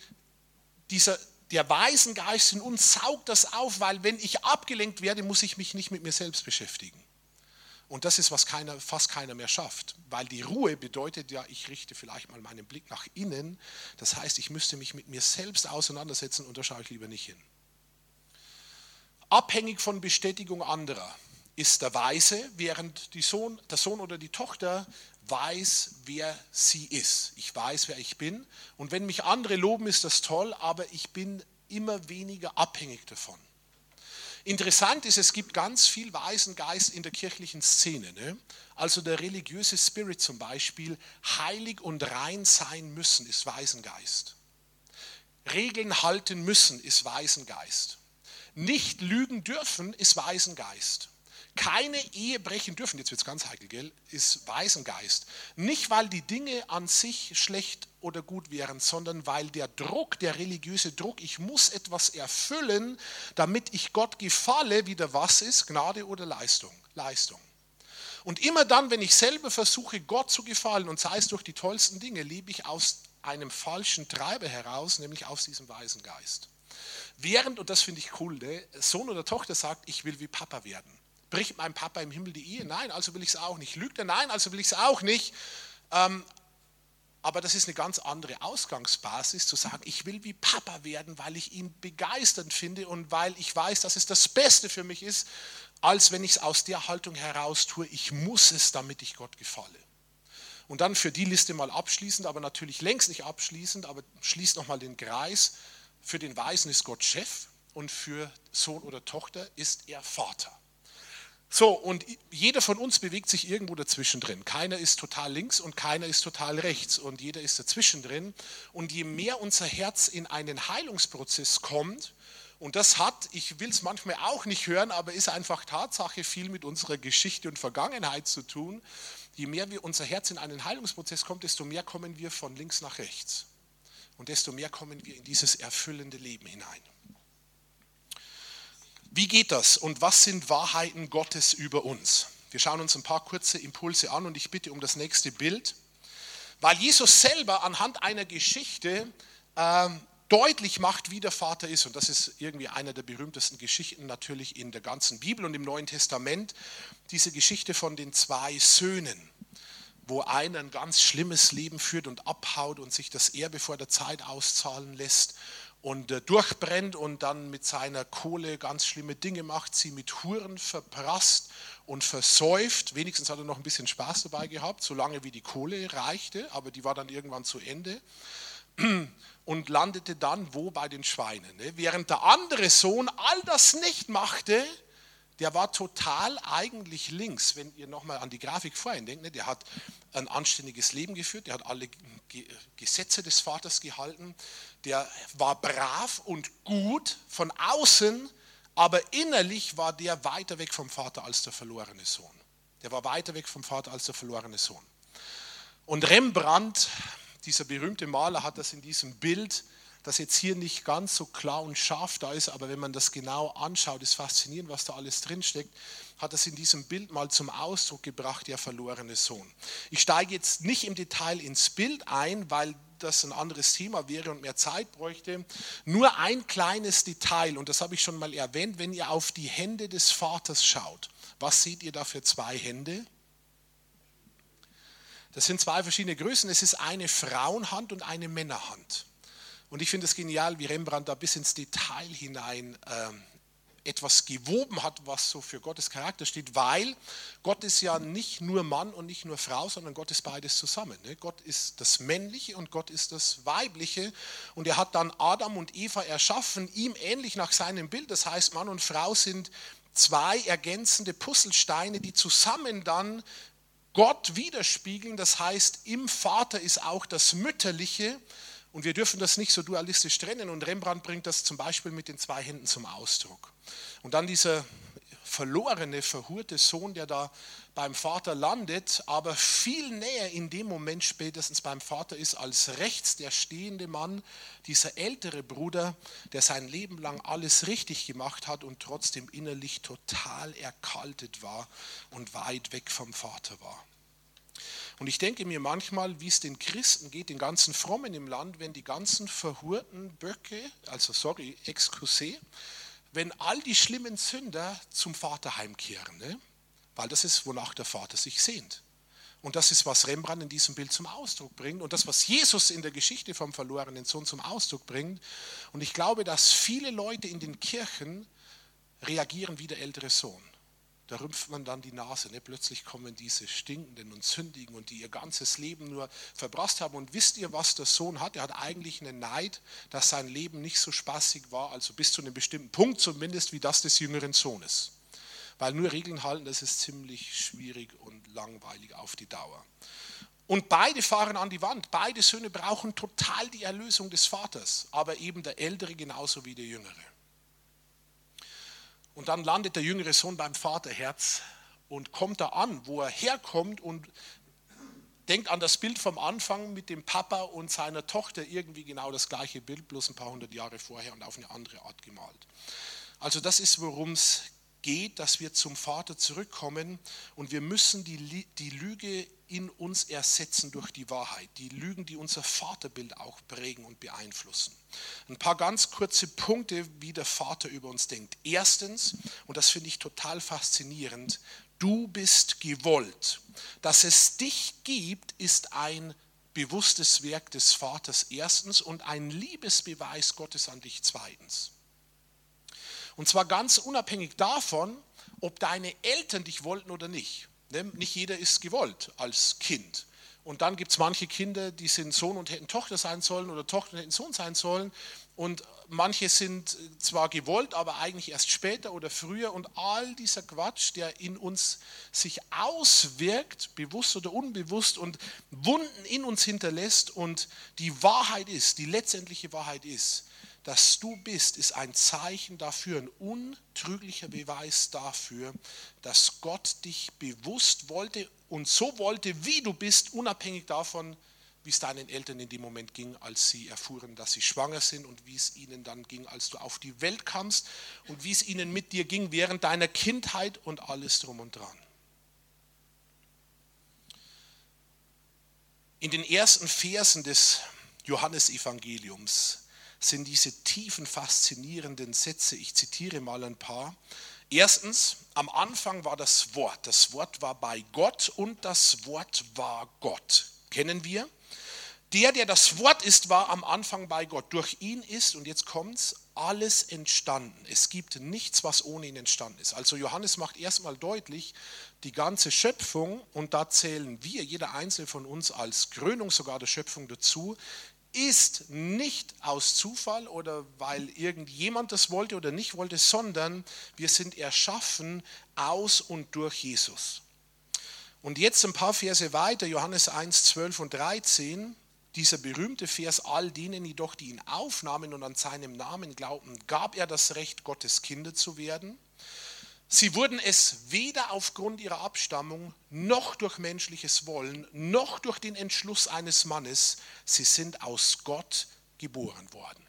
dieser, der Waisengeist in uns saugt das auf, weil wenn ich abgelenkt werde, muss ich mich nicht mit mir selbst beschäftigen. Und das ist, was keiner, fast keiner mehr schafft, weil die Ruhe bedeutet ja, ich richte vielleicht mal meinen Blick nach innen. Das heißt, ich müsste mich mit mir selbst auseinandersetzen und da schaue ich lieber nicht hin. Abhängig von Bestätigung anderer ist der Weise, während Sohn, der Sohn oder die Tochter weiß, wer sie ist. Ich weiß, wer ich bin. Und wenn mich andere loben, ist das toll, aber ich bin immer weniger abhängig davon. Interessant ist, es gibt ganz viel weisen Geist in der kirchlichen Szene. Ne? Also der religiöse Spirit zum Beispiel, heilig und rein sein müssen, ist Weisengeist. Regeln halten müssen, ist Weisengeist. Nicht lügen dürfen, ist Weisengeist keine Ehe brechen dürfen, jetzt wird es ganz heikel, gell, ist Waisengeist. Nicht, weil die Dinge an sich schlecht oder gut wären, sondern weil der Druck, der religiöse Druck, ich muss etwas erfüllen, damit ich Gott gefalle, wieder was ist, Gnade oder Leistung. Leistung. Und immer dann, wenn ich selber versuche, Gott zu gefallen, und sei es durch die tollsten Dinge, lebe ich aus einem falschen Treiber heraus, nämlich aus diesem Waisengeist. Während, und das finde ich cool, der Sohn oder Tochter sagt, ich will wie Papa werden bricht mein Papa im Himmel die Ehe? Nein, also will ich es auch nicht. Lügt er? Nein, also will ich es auch nicht. Ähm, aber das ist eine ganz andere Ausgangsbasis, zu sagen, ich will wie Papa werden, weil ich ihn begeisternd finde und weil ich weiß, dass es das Beste für mich ist, als wenn ich es aus der Haltung heraus tue, ich muss es, damit ich Gott gefalle. Und dann für die Liste mal abschließend, aber natürlich längst nicht abschließend, aber schließt nochmal den Kreis. Für den Weisen ist Gott Chef und für Sohn oder Tochter ist er Vater. So, und jeder von uns bewegt sich irgendwo dazwischen drin. Keiner ist total links und keiner ist total rechts und jeder ist dazwischen drin. Und je mehr unser Herz in einen Heilungsprozess kommt, und das hat, ich will es manchmal auch nicht hören, aber ist einfach Tatsache, viel mit unserer Geschichte und Vergangenheit zu tun. Je mehr wir unser Herz in einen Heilungsprozess kommt, desto mehr kommen wir von links nach rechts. Und desto mehr kommen wir in dieses erfüllende Leben hinein. Wie geht das und was sind Wahrheiten Gottes über uns? Wir schauen uns ein paar kurze Impulse an und ich bitte um das nächste Bild, weil Jesus selber anhand einer Geschichte äh, deutlich macht, wie der Vater ist. Und das ist irgendwie einer der berühmtesten Geschichten natürlich in der ganzen Bibel und im Neuen Testament. Diese Geschichte von den zwei Söhnen, wo einer ein ganz schlimmes Leben führt und abhaut und sich das Erbe vor der Zeit auszahlen lässt und äh, durchbrennt und dann mit seiner Kohle ganz schlimme Dinge macht, sie mit Huren verprasst und versäuft. Wenigstens hat er noch ein bisschen Spaß dabei gehabt, solange wie die Kohle reichte, aber die war dann irgendwann zu Ende. Und landete dann wo bei den Schweinen. Ne? Während der andere Sohn all das nicht machte, der war total eigentlich links, wenn ihr nochmal an die Grafik vorhin denkt. Ne? Der hat ein anständiges Leben geführt, der hat alle Gesetze des Vaters gehalten, der war brav und gut von außen, aber innerlich war der weiter weg vom Vater als der verlorene Sohn. Der war weiter weg vom Vater als der verlorene Sohn. Und Rembrandt, dieser berühmte Maler, hat das in diesem Bild das jetzt hier nicht ganz so klar und scharf da ist, aber wenn man das genau anschaut, ist faszinierend, was da alles drinsteckt, hat das in diesem Bild mal zum Ausdruck gebracht, der verlorene Sohn. Ich steige jetzt nicht im Detail ins Bild ein, weil das ein anderes Thema wäre und mehr Zeit bräuchte. Nur ein kleines Detail, und das habe ich schon mal erwähnt, wenn ihr auf die Hände des Vaters schaut, was seht ihr da für zwei Hände? Das sind zwei verschiedene Größen. Es ist eine Frauenhand und eine Männerhand. Und ich finde es genial, wie Rembrandt da bis ins Detail hinein äh, etwas gewoben hat, was so für Gottes Charakter steht, weil Gott ist ja nicht nur Mann und nicht nur Frau, sondern Gott ist beides zusammen. Ne? Gott ist das Männliche und Gott ist das Weibliche. Und er hat dann Adam und Eva erschaffen, ihm ähnlich nach seinem Bild. Das heißt, Mann und Frau sind zwei ergänzende Puzzlesteine, die zusammen dann Gott widerspiegeln. Das heißt, im Vater ist auch das Mütterliche und wir dürfen das nicht so dualistisch trennen. Und Rembrandt bringt das zum Beispiel mit den zwei Händen zum Ausdruck. Und dann dieser verlorene, verhurte Sohn, der da beim Vater landet, aber viel näher in dem Moment spätestens beim Vater ist als rechts der stehende Mann, dieser ältere Bruder, der sein Leben lang alles richtig gemacht hat und trotzdem innerlich total erkaltet war und weit weg vom Vater war. Und ich denke mir manchmal, wie es den Christen geht, den ganzen Frommen im Land, wenn die ganzen verhurten Böcke, also sorry, excuse, wenn all die schlimmen Sünder zum Vater heimkehren, ne? weil das ist, wonach der Vater sich sehnt. Und das ist, was Rembrandt in diesem Bild zum Ausdruck bringt und das, was Jesus in der Geschichte vom verlorenen Sohn zum Ausdruck bringt. Und ich glaube, dass viele Leute in den Kirchen reagieren wie der ältere Sohn da rümpft man dann die Nase. Ne? Plötzlich kommen diese Stinkenden und Sündigen und die ihr ganzes Leben nur verbrasst haben. Und wisst ihr, was der Sohn hat? Er hat eigentlich einen Neid, dass sein Leben nicht so spaßig war, also bis zu einem bestimmten Punkt zumindest, wie das des jüngeren Sohnes. Weil nur Regeln halten, das ist ziemlich schwierig und langweilig auf die Dauer. Und beide fahren an die Wand. Beide Söhne brauchen total die Erlösung des Vaters, aber eben der Ältere genauso wie der Jüngere. Und dann landet der jüngere Sohn beim Vaterherz und kommt da an, wo er herkommt und denkt an das Bild vom Anfang mit dem Papa und seiner Tochter, irgendwie genau das gleiche Bild, bloß ein paar hundert Jahre vorher und auf eine andere Art gemalt. Also das ist, worum es geht, dass wir zum Vater zurückkommen und wir müssen die, die Lüge in uns ersetzen durch die Wahrheit. Die Lügen, die unser Vaterbild auch prägen und beeinflussen. Ein paar ganz kurze Punkte, wie der Vater über uns denkt. Erstens, und das finde ich total faszinierend, du bist gewollt. Dass es dich gibt, ist ein bewusstes Werk des Vaters erstens und ein Liebesbeweis Gottes an dich zweitens. Und zwar ganz unabhängig davon, ob deine Eltern dich wollten oder nicht. Ne, nicht jeder ist gewollt als Kind. Und dann gibt es manche Kinder, die sind Sohn und hätten Tochter sein sollen oder Tochter und hätten Sohn sein sollen. Und manche sind zwar gewollt, aber eigentlich erst später oder früher. Und all dieser Quatsch, der in uns sich auswirkt, bewusst oder unbewusst, und Wunden in uns hinterlässt. Und die Wahrheit ist, die letztendliche Wahrheit ist, dass du bist, ist ein Zeichen dafür, ein untrüglicher Beweis dafür, dass Gott dich bewusst wollte und so wollte, wie du bist, unabhängig davon, wie es deinen Eltern in dem Moment ging, als sie erfuhren, dass sie schwanger sind und wie es ihnen dann ging, als du auf die Welt kamst und wie es ihnen mit dir ging während deiner Kindheit und alles drum und dran. In den ersten Versen des Johannesevangeliums sind diese tiefen, faszinierenden Sätze. Ich zitiere mal ein paar. Erstens, am Anfang war das Wort. Das Wort war bei Gott und das Wort war Gott. Kennen wir? Der, der das Wort ist, war am Anfang bei Gott. Durch ihn ist, und jetzt kommt's, alles entstanden. Es gibt nichts, was ohne ihn entstanden ist. Also Johannes macht erstmal deutlich, die ganze Schöpfung, und da zählen wir, jeder Einzelne von uns als Krönung sogar der Schöpfung dazu, ist nicht aus Zufall oder weil irgendjemand das wollte oder nicht wollte, sondern wir sind erschaffen aus und durch Jesus. Und jetzt ein paar Verse weiter, Johannes 1, 12 und 13, dieser berühmte Vers, all denen jedoch, die ihn aufnahmen und an seinem Namen glaubten, gab er das Recht, Gottes Kinder zu werden. Sie wurden es weder aufgrund ihrer Abstammung noch durch menschliches Wollen noch durch den Entschluss eines Mannes. Sie sind aus Gott geboren worden.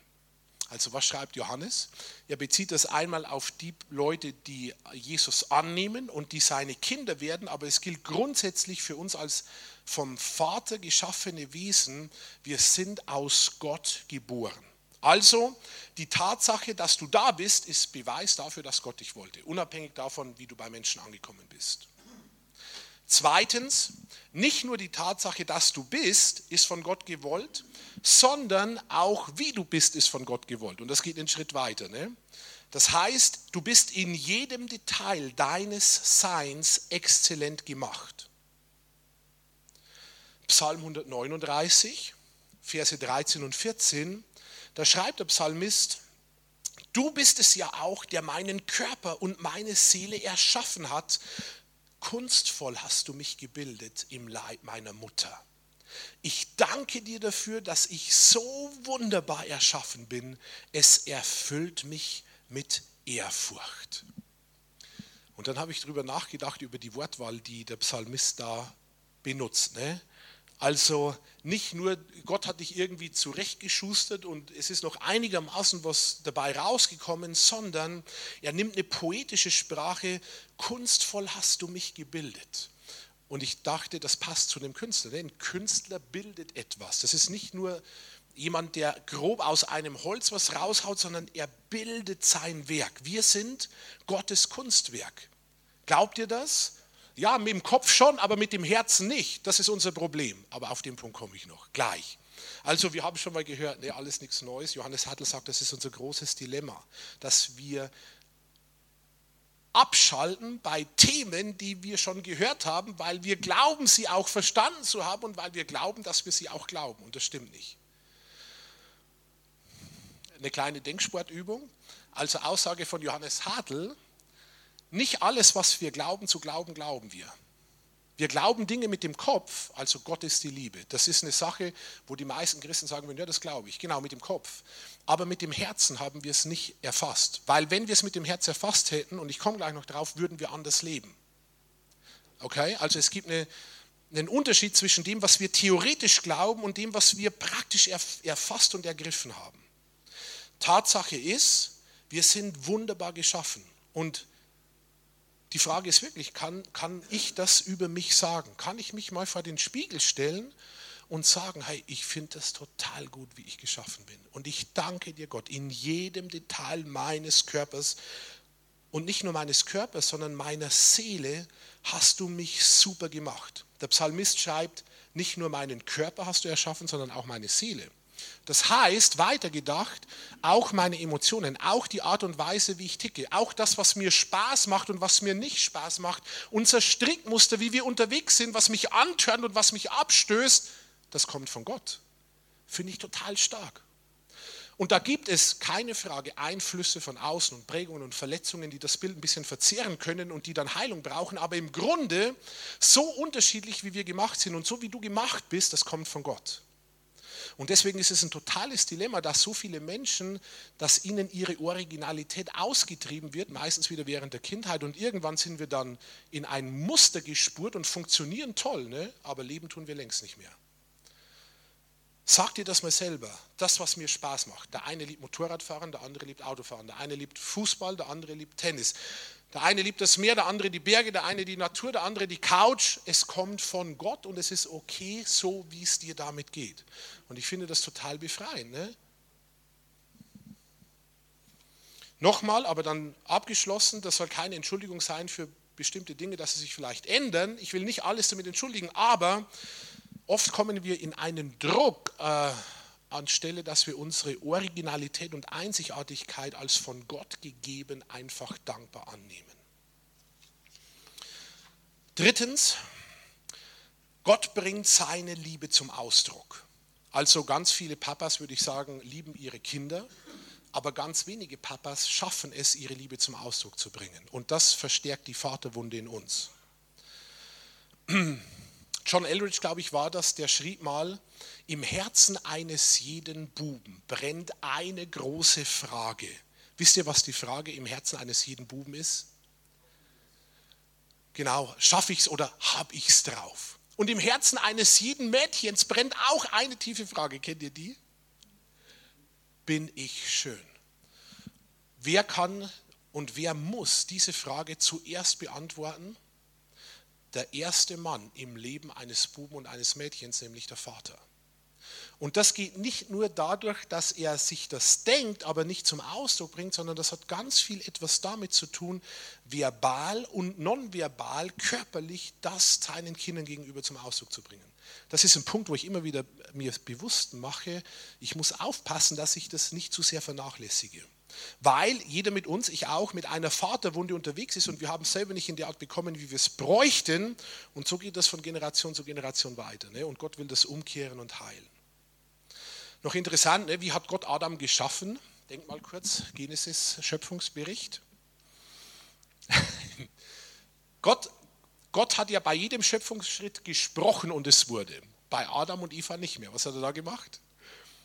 Also was schreibt Johannes? Er bezieht das einmal auf die Leute, die Jesus annehmen und die seine Kinder werden, aber es gilt grundsätzlich für uns als vom Vater geschaffene Wesen, wir sind aus Gott geboren. Also die Tatsache, dass du da bist, ist Beweis dafür, dass Gott dich wollte, unabhängig davon, wie du bei Menschen angekommen bist. Zweitens, nicht nur die Tatsache, dass du bist, ist von Gott gewollt, sondern auch wie du bist, ist von Gott gewollt. Und das geht einen Schritt weiter. Ne? Das heißt, du bist in jedem Detail deines Seins exzellent gemacht. Psalm 139, Verse 13 und 14 da schreibt der Psalmist, du bist es ja auch, der meinen Körper und meine Seele erschaffen hat. Kunstvoll hast du mich gebildet im Leib meiner Mutter. Ich danke dir dafür, dass ich so wunderbar erschaffen bin. Es erfüllt mich mit Ehrfurcht. Und dann habe ich darüber nachgedacht, über die Wortwahl, die der Psalmist da benutzt. Ne? Also nicht nur, Gott hat dich irgendwie zurechtgeschustert und es ist noch einigermaßen was dabei rausgekommen, sondern er nimmt eine poetische Sprache, kunstvoll hast du mich gebildet. Und ich dachte, das passt zu einem Künstler. Denn ein Künstler bildet etwas. Das ist nicht nur jemand, der grob aus einem Holz was raushaut, sondern er bildet sein Werk. Wir sind Gottes Kunstwerk. Glaubt ihr das? Ja, mit dem Kopf schon, aber mit dem Herzen nicht. Das ist unser Problem. Aber auf den Punkt komme ich noch gleich. Also wir haben schon mal gehört, nee, alles nichts Neues. Johannes Hartl sagt, das ist unser großes Dilemma, dass wir abschalten bei Themen, die wir schon gehört haben, weil wir glauben, sie auch verstanden zu haben und weil wir glauben, dass wir sie auch glauben. Und das stimmt nicht. Eine kleine Denksportübung. Also Aussage von Johannes Hartl, nicht alles, was wir glauben zu glauben, glauben wir. Wir glauben Dinge mit dem Kopf, also Gott ist die Liebe. Das ist eine Sache, wo die meisten Christen sagen ja, das glaube ich, genau mit dem Kopf. Aber mit dem Herzen haben wir es nicht erfasst. Weil wenn wir es mit dem Herz erfasst hätten, und ich komme gleich noch drauf, würden wir anders leben. Okay, also es gibt eine, einen Unterschied zwischen dem, was wir theoretisch glauben und dem, was wir praktisch erfasst und ergriffen haben. Tatsache ist, wir sind wunderbar geschaffen. Und die Frage ist wirklich, kann, kann ich das über mich sagen? Kann ich mich mal vor den Spiegel stellen und sagen, hey, ich finde das total gut, wie ich geschaffen bin. Und ich danke dir, Gott, in jedem Detail meines Körpers und nicht nur meines Körpers, sondern meiner Seele hast du mich super gemacht. Der Psalmist schreibt, nicht nur meinen Körper hast du erschaffen, sondern auch meine Seele. Das heißt, weitergedacht, auch meine Emotionen, auch die Art und Weise, wie ich ticke, auch das, was mir Spaß macht und was mir nicht Spaß macht, unser Strickmuster, wie wir unterwegs sind, was mich antörnt und was mich abstößt, das kommt von Gott. Finde ich total stark. Und da gibt es keine Frage Einflüsse von außen und Prägungen und Verletzungen, die das Bild ein bisschen verzehren können und die dann Heilung brauchen. Aber im Grunde, so unterschiedlich wie wir gemacht sind und so wie du gemacht bist, das kommt von Gott. Und deswegen ist es ein totales Dilemma, dass so viele Menschen, dass ihnen ihre Originalität ausgetrieben wird, meistens wieder während der Kindheit. Und irgendwann sind wir dann in ein Muster gespurt und funktionieren toll, ne? aber leben tun wir längst nicht mehr. Sag dir das mal selber, das, was mir Spaß macht. Der eine liebt Motorradfahren, der andere liebt Autofahren, der eine liebt Fußball, der andere liebt Tennis. Der eine liebt das Meer, der andere die Berge, der eine die Natur, der andere die Couch. Es kommt von Gott und es ist okay, so wie es dir damit geht. Und ich finde das total befreiend. Ne? Nochmal, aber dann abgeschlossen, das soll keine Entschuldigung sein für bestimmte Dinge, dass sie sich vielleicht ändern. Ich will nicht alles damit entschuldigen, aber oft kommen wir in einen Druck. Äh, anstelle dass wir unsere Originalität und Einzigartigkeit als von Gott gegeben einfach dankbar annehmen. Drittens, Gott bringt seine Liebe zum Ausdruck. Also ganz viele Papas, würde ich sagen, lieben ihre Kinder, aber ganz wenige Papas schaffen es, ihre Liebe zum Ausdruck zu bringen. Und das verstärkt die Vaterwunde in uns. John Eldridge, glaube ich, war das, der schrieb mal, im Herzen eines jeden Buben brennt eine große Frage. Wisst ihr, was die Frage im Herzen eines jeden Buben ist? Genau, schaffe ich es oder habe ich es drauf? Und im Herzen eines jeden Mädchens brennt auch eine tiefe Frage. Kennt ihr die? Bin ich schön? Wer kann und wer muss diese Frage zuerst beantworten? Der erste Mann im Leben eines Buben und eines Mädchens, nämlich der Vater. Und das geht nicht nur dadurch, dass er sich das denkt, aber nicht zum Ausdruck bringt, sondern das hat ganz viel etwas damit zu tun, verbal und nonverbal, körperlich das seinen Kindern gegenüber zum Ausdruck zu bringen. Das ist ein Punkt, wo ich immer wieder mir bewusst mache, ich muss aufpassen, dass ich das nicht zu sehr vernachlässige. Weil jeder mit uns, ich auch, mit einer Vaterwunde unterwegs ist und wir haben selber nicht in der Art bekommen, wie wir es bräuchten. Und so geht das von Generation zu Generation weiter. Ne? Und Gott will das umkehren und heilen. Noch interessant, ne? wie hat Gott Adam geschaffen? Denk mal kurz, Genesis, Schöpfungsbericht. Gott, Gott hat ja bei jedem Schöpfungsschritt gesprochen und es wurde. Bei Adam und Eva nicht mehr. Was hat er da gemacht?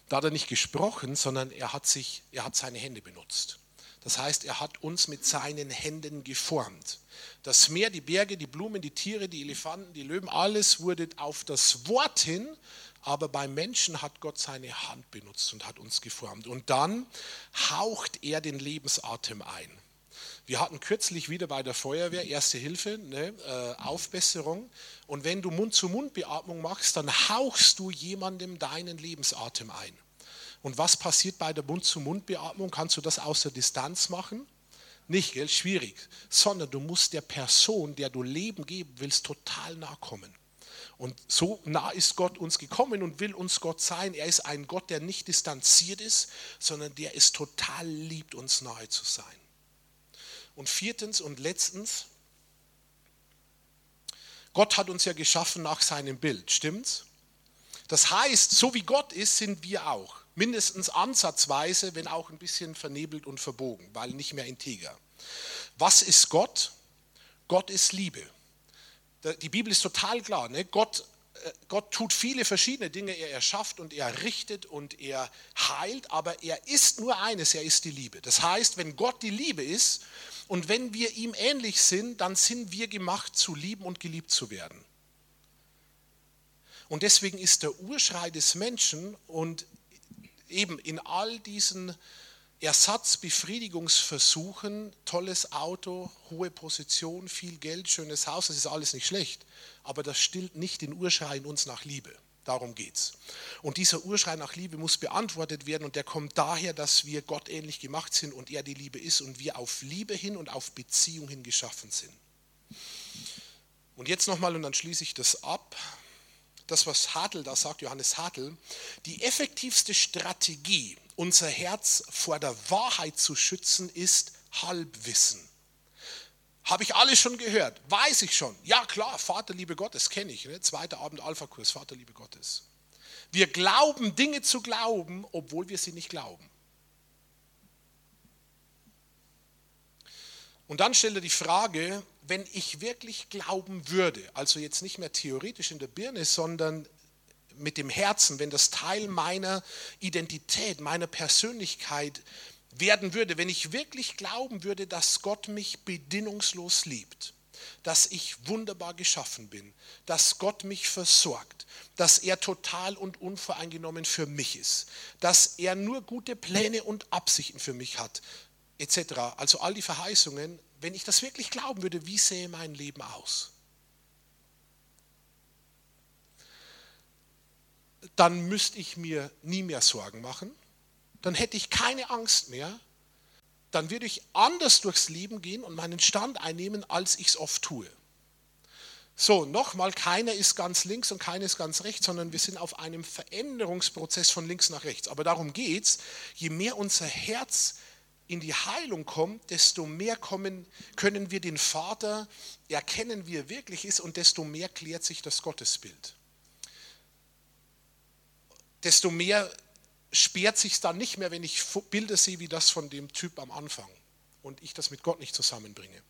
Da hat er nicht gesprochen, sondern er hat, sich, er hat seine Hände benutzt. Das heißt, er hat uns mit seinen Händen geformt. Das Meer, die Berge, die Blumen, die Tiere, die Elefanten, die Löwen, alles wurde auf das Wort hin aber beim Menschen hat Gott seine Hand benutzt und hat uns geformt. Und dann haucht er den Lebensatem ein. Wir hatten kürzlich wieder bei der Feuerwehr Erste Hilfe, ne, äh, Aufbesserung. Und wenn du Mund-zu-Mund-Beatmung machst, dann hauchst du jemandem deinen Lebensatem ein. Und was passiert bei der Mund-zu-Mund-Beatmung? Kannst du das aus der Distanz machen? Nicht, gell? schwierig. Sondern du musst der Person, der du Leben geben willst, total nahe kommen. Und so nah ist Gott uns gekommen und will uns Gott sein. Er ist ein Gott, der nicht distanziert ist, sondern der es total liebt, uns nahe zu sein. Und viertens und letztens, Gott hat uns ja geschaffen nach seinem Bild, stimmt's? Das heißt, so wie Gott ist, sind wir auch. Mindestens ansatzweise, wenn auch ein bisschen vernebelt und verbogen, weil nicht mehr integer. Was ist Gott? Gott ist Liebe die Bibel ist total klar. Ne? Gott, äh, Gott tut viele verschiedene Dinge. Er erschafft und er richtet und er heilt, aber er ist nur eines, er ist die Liebe. Das heißt, wenn Gott die Liebe ist und wenn wir ihm ähnlich sind, dann sind wir gemacht zu lieben und geliebt zu werden. Und deswegen ist der Urschrei des Menschen und eben in all diesen Ersatzbefriedigungsversuchen, tolles Auto, hohe Position, viel Geld, schönes Haus, das ist alles nicht schlecht, aber das stillt nicht den Urschrei in uns nach Liebe. Darum geht's. Und dieser Urschrei nach Liebe muss beantwortet werden und der kommt daher, dass wir Gott ähnlich gemacht sind und er die Liebe ist und wir auf Liebe hin und auf Beziehung hin geschaffen sind. Und jetzt nochmal und dann schließe ich das ab. Das, was Hartl da sagt, Johannes Hartl, die effektivste Strategie, unser Herz vor der Wahrheit zu schützen, ist Halbwissen. Habe ich alles schon gehört? Weiß ich schon? Ja klar, Vaterliebe Gottes kenne ich. Ne? Zweiter Abend Alpha-Kurs, Vaterliebe Gottes. Wir glauben Dinge zu glauben, obwohl wir sie nicht glauben. Und dann stellt er die Frage, wenn ich wirklich glauben würde, also jetzt nicht mehr theoretisch in der Birne, sondern mit dem Herzen, wenn das Teil meiner Identität, meiner Persönlichkeit werden würde, wenn ich wirklich glauben würde, dass Gott mich bedingungslos liebt, dass ich wunderbar geschaffen bin, dass Gott mich versorgt, dass er total und unvoreingenommen für mich ist, dass er nur gute Pläne und Absichten für mich hat, etc. Also all die Verheißungen, wenn ich das wirklich glauben würde, wie sähe mein Leben aus? dann müsste ich mir nie mehr Sorgen machen, dann hätte ich keine Angst mehr, dann würde ich anders durchs Leben gehen und meinen Stand einnehmen, als ich es oft tue. So, nochmal, keiner ist ganz links und keiner ist ganz rechts, sondern wir sind auf einem Veränderungsprozess von links nach rechts. Aber darum geht es, je mehr unser Herz in die Heilung kommt, desto mehr kommen, können wir den Vater erkennen, wie er wirklich ist und desto mehr klärt sich das Gottesbild. desto mehr sperrt sich dann nicht mehr, wenn ich Bilder sehe wie das von dem Typ am Anfang und ich das mit Gott nicht zusammenbringe.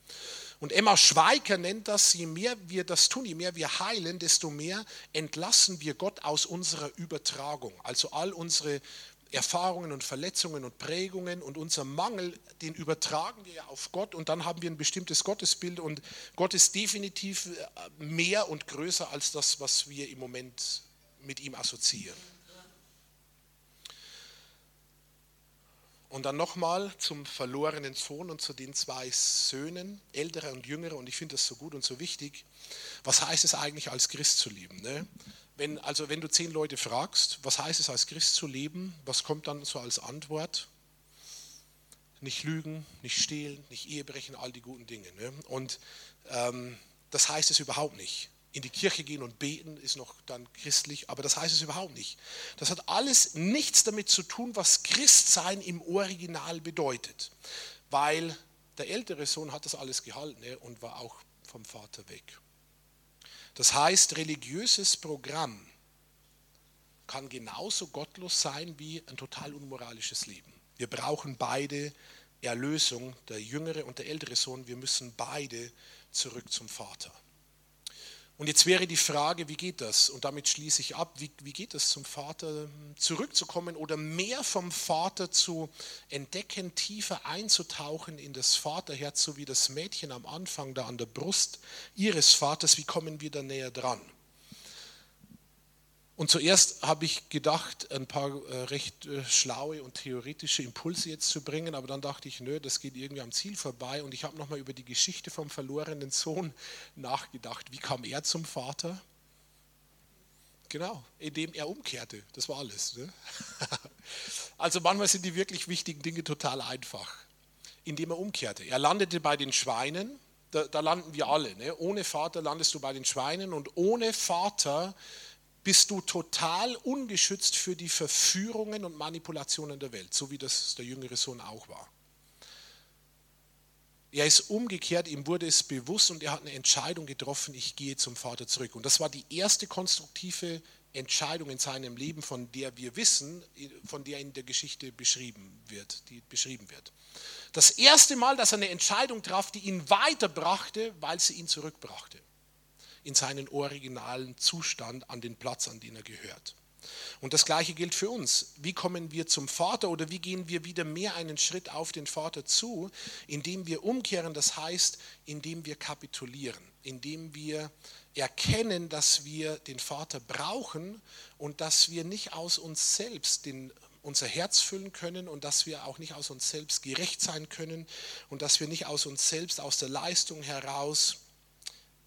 Und Emma Schweiker nennt das, je mehr wir das tun, je mehr wir heilen, desto mehr entlassen wir Gott aus unserer Übertragung. Also all unsere Erfahrungen und Verletzungen und Prägungen und unser Mangel, den übertragen wir auf Gott und dann haben wir ein bestimmtes Gottesbild und Gott ist definitiv äh, mehr und größer als das, was wir im Moment mit ihm assoziieren. Und dann nochmal zum verlorenen Sohn und zu den zwei Söhnen, ältere und jüngere, und ich finde das so gut und so wichtig. Was heißt es eigentlich als Christ zu leben? Ne? Wenn, also wenn du zehn Leute fragst, was heißt es als Christ zu leben, was kommt dann so als Antwort? Nicht lügen, nicht stehlen, nicht Ehebrechen, all die guten Dinge. Ne? Und ähm, das heißt es überhaupt nicht in die Kirche gehen und beten ist noch dann christlich, aber das heißt es überhaupt nicht. Das hat alles nichts damit zu tun, was Christsein im Original bedeutet, weil der ältere Sohn hat das alles gehalten ne, und war auch vom Vater weg. Das heißt, religiöses Programm kann genauso gottlos sein wie ein total unmoralisches Leben. Wir brauchen beide Erlösung, der jüngere und der ältere Sohn, wir müssen beide zurück zum Vater. Und jetzt wäre die Frage, wie geht das? Und damit schließe ich ab, wie, wie geht es zum Vater zurückzukommen oder mehr vom Vater zu entdecken, tiefer einzutauchen in das Vaterherz, so wie das Mädchen am Anfang da an der Brust ihres Vaters, wie kommen wir da näher dran? Und zuerst habe ich gedacht, ein paar äh, recht äh, schlaue und theoretische Impulse jetzt zu bringen, aber dann dachte ich, nö, das geht irgendwie am Ziel vorbei. Und ich habe nochmal über die Geschichte vom verlorenen Sohn nachgedacht. Wie kam er zum Vater? Genau, indem er umkehrte. Das war alles. Ne? Also manchmal sind die wirklich wichtigen Dinge total einfach. Indem er umkehrte. Er landete bei den Schweinen, da, da landen wir alle. Ne? Ohne Vater landest du bei den Schweinen und ohne Vater bist du total ungeschützt für die Verführungen und Manipulationen der Welt, so wie das der jüngere Sohn auch war. Er ist umgekehrt, ihm wurde es bewusst und er hat eine Entscheidung getroffen, ich gehe zum Vater zurück. Und das war die erste konstruktive Entscheidung in seinem Leben, von der wir wissen, von der in der Geschichte beschrieben wird, die beschrieben wird. Das erste Mal, dass er eine Entscheidung traf, die ihn weiterbrachte, weil sie ihn zurückbrachte in seinen originalen Zustand an den Platz, an den er gehört. Und das Gleiche gilt für uns. Wie kommen wir zum Vater oder wie gehen wir wieder mehr einen Schritt auf den Vater zu, indem wir umkehren, das heißt, indem wir kapitulieren, indem wir erkennen, dass wir den Vater brauchen und dass wir nicht aus uns selbst den, unser Herz füllen können und dass wir auch nicht aus uns selbst gerecht sein können und dass wir nicht aus uns selbst, aus der Leistung heraus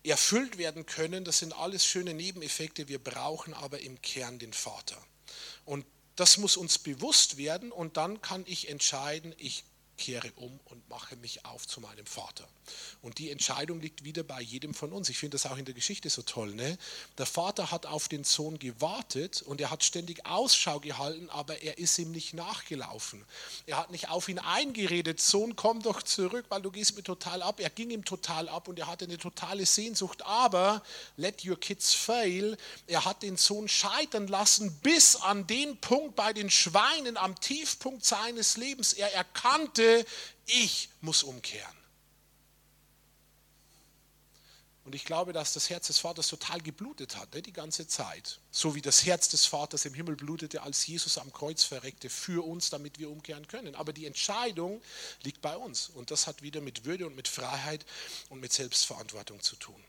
erfüllt werden können. Das sind alles schöne Nebeneffekte. Wir brauchen aber im Kern den Vater. Und das muss uns bewusst werden und dann kann ich entscheiden, ich kehre um und mache mich auf zu meinem Vater. Und die Entscheidung liegt wieder bei jedem von uns. Ich finde das auch in der Geschichte so toll. Ne? Der Vater hat auf den Sohn gewartet und er hat ständig Ausschau gehalten, aber er ist ihm nicht nachgelaufen. Er hat nicht auf ihn eingeredet, Sohn, komm doch zurück, weil du gehst mir total ab. Er ging ihm total ab und er hatte eine totale Sehnsucht, aber let your kids fail. Er hat den Sohn scheitern lassen bis an den Punkt bei den Schweinen am Tiefpunkt seines Lebens. Er erkannte, ich muss umkehren. Und ich glaube, dass das Herz des Vaters total geblutet hat, ne, die ganze Zeit. So wie das Herz des Vaters im Himmel blutete, als Jesus am Kreuz verreckte, für uns, damit wir umkehren können. Aber die Entscheidung liegt bei uns. Und das hat wieder mit Würde und mit Freiheit und mit Selbstverantwortung zu tun.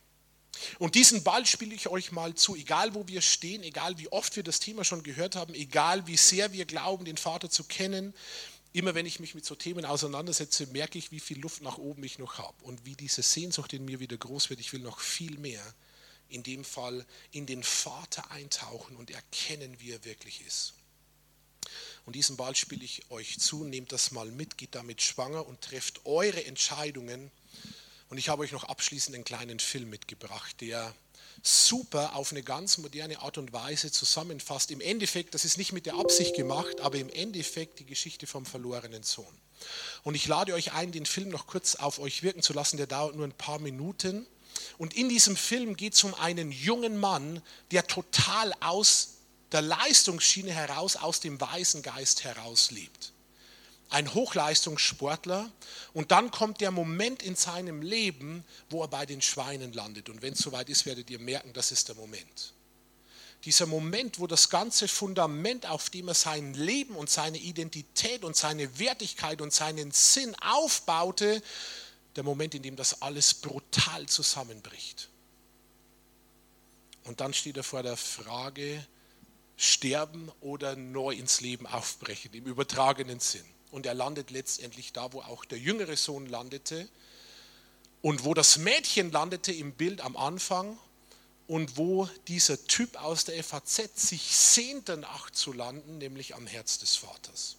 Und diesen Ball spiele ich euch mal zu, egal wo wir stehen, egal wie oft wir das Thema schon gehört haben, egal wie sehr wir glauben, den Vater zu kennen, immer wenn ich mich mit so Themen auseinandersetze, merke ich, wie viel Luft nach oben ich noch habe und wie diese Sehnsucht in mir wieder groß wird. Ich will noch viel mehr, in dem Fall in den Vater eintauchen und erkennen, wie er wirklich ist. Und diesen Ball spiele ich euch zu, nehmt das mal mit, geht damit schwanger und trefft eure Entscheidungen. Und ich habe euch noch abschließend einen kleinen Film mitgebracht, der super auf eine ganz moderne Art und Weise zusammenfasst. Im Endeffekt, das ist nicht mit der Absicht gemacht, aber im Endeffekt die Geschichte vom verlorenen Sohn. Und ich lade euch ein, den Film noch kurz auf euch wirken zu lassen. Der dauert nur ein paar Minuten. Und in diesem Film geht es um einen jungen Mann, der total aus der Leistungsschiene heraus, aus dem weisen Geist heraus lebt. Ein Hochleistungssportler und dann kommt der Moment in seinem Leben, wo er bei den Schweinen landet. Und wenn es soweit ist, werdet ihr merken, das ist der Moment. Dieser Moment, wo das ganze Fundament, auf dem er sein Leben und seine Identität und seine Wertigkeit und seinen Sinn aufbaute, der Moment, in dem das alles brutal zusammenbricht. Und dann steht er vor der Frage, sterben oder neu ins Leben aufbrechen, im übertragenen Sinn. Und er landet letztendlich da, wo auch der jüngere Sohn landete und wo das Mädchen landete im Bild am Anfang und wo dieser Typ aus der FAZ sich sehnt danach zu landen, nämlich am Herz des Vaters.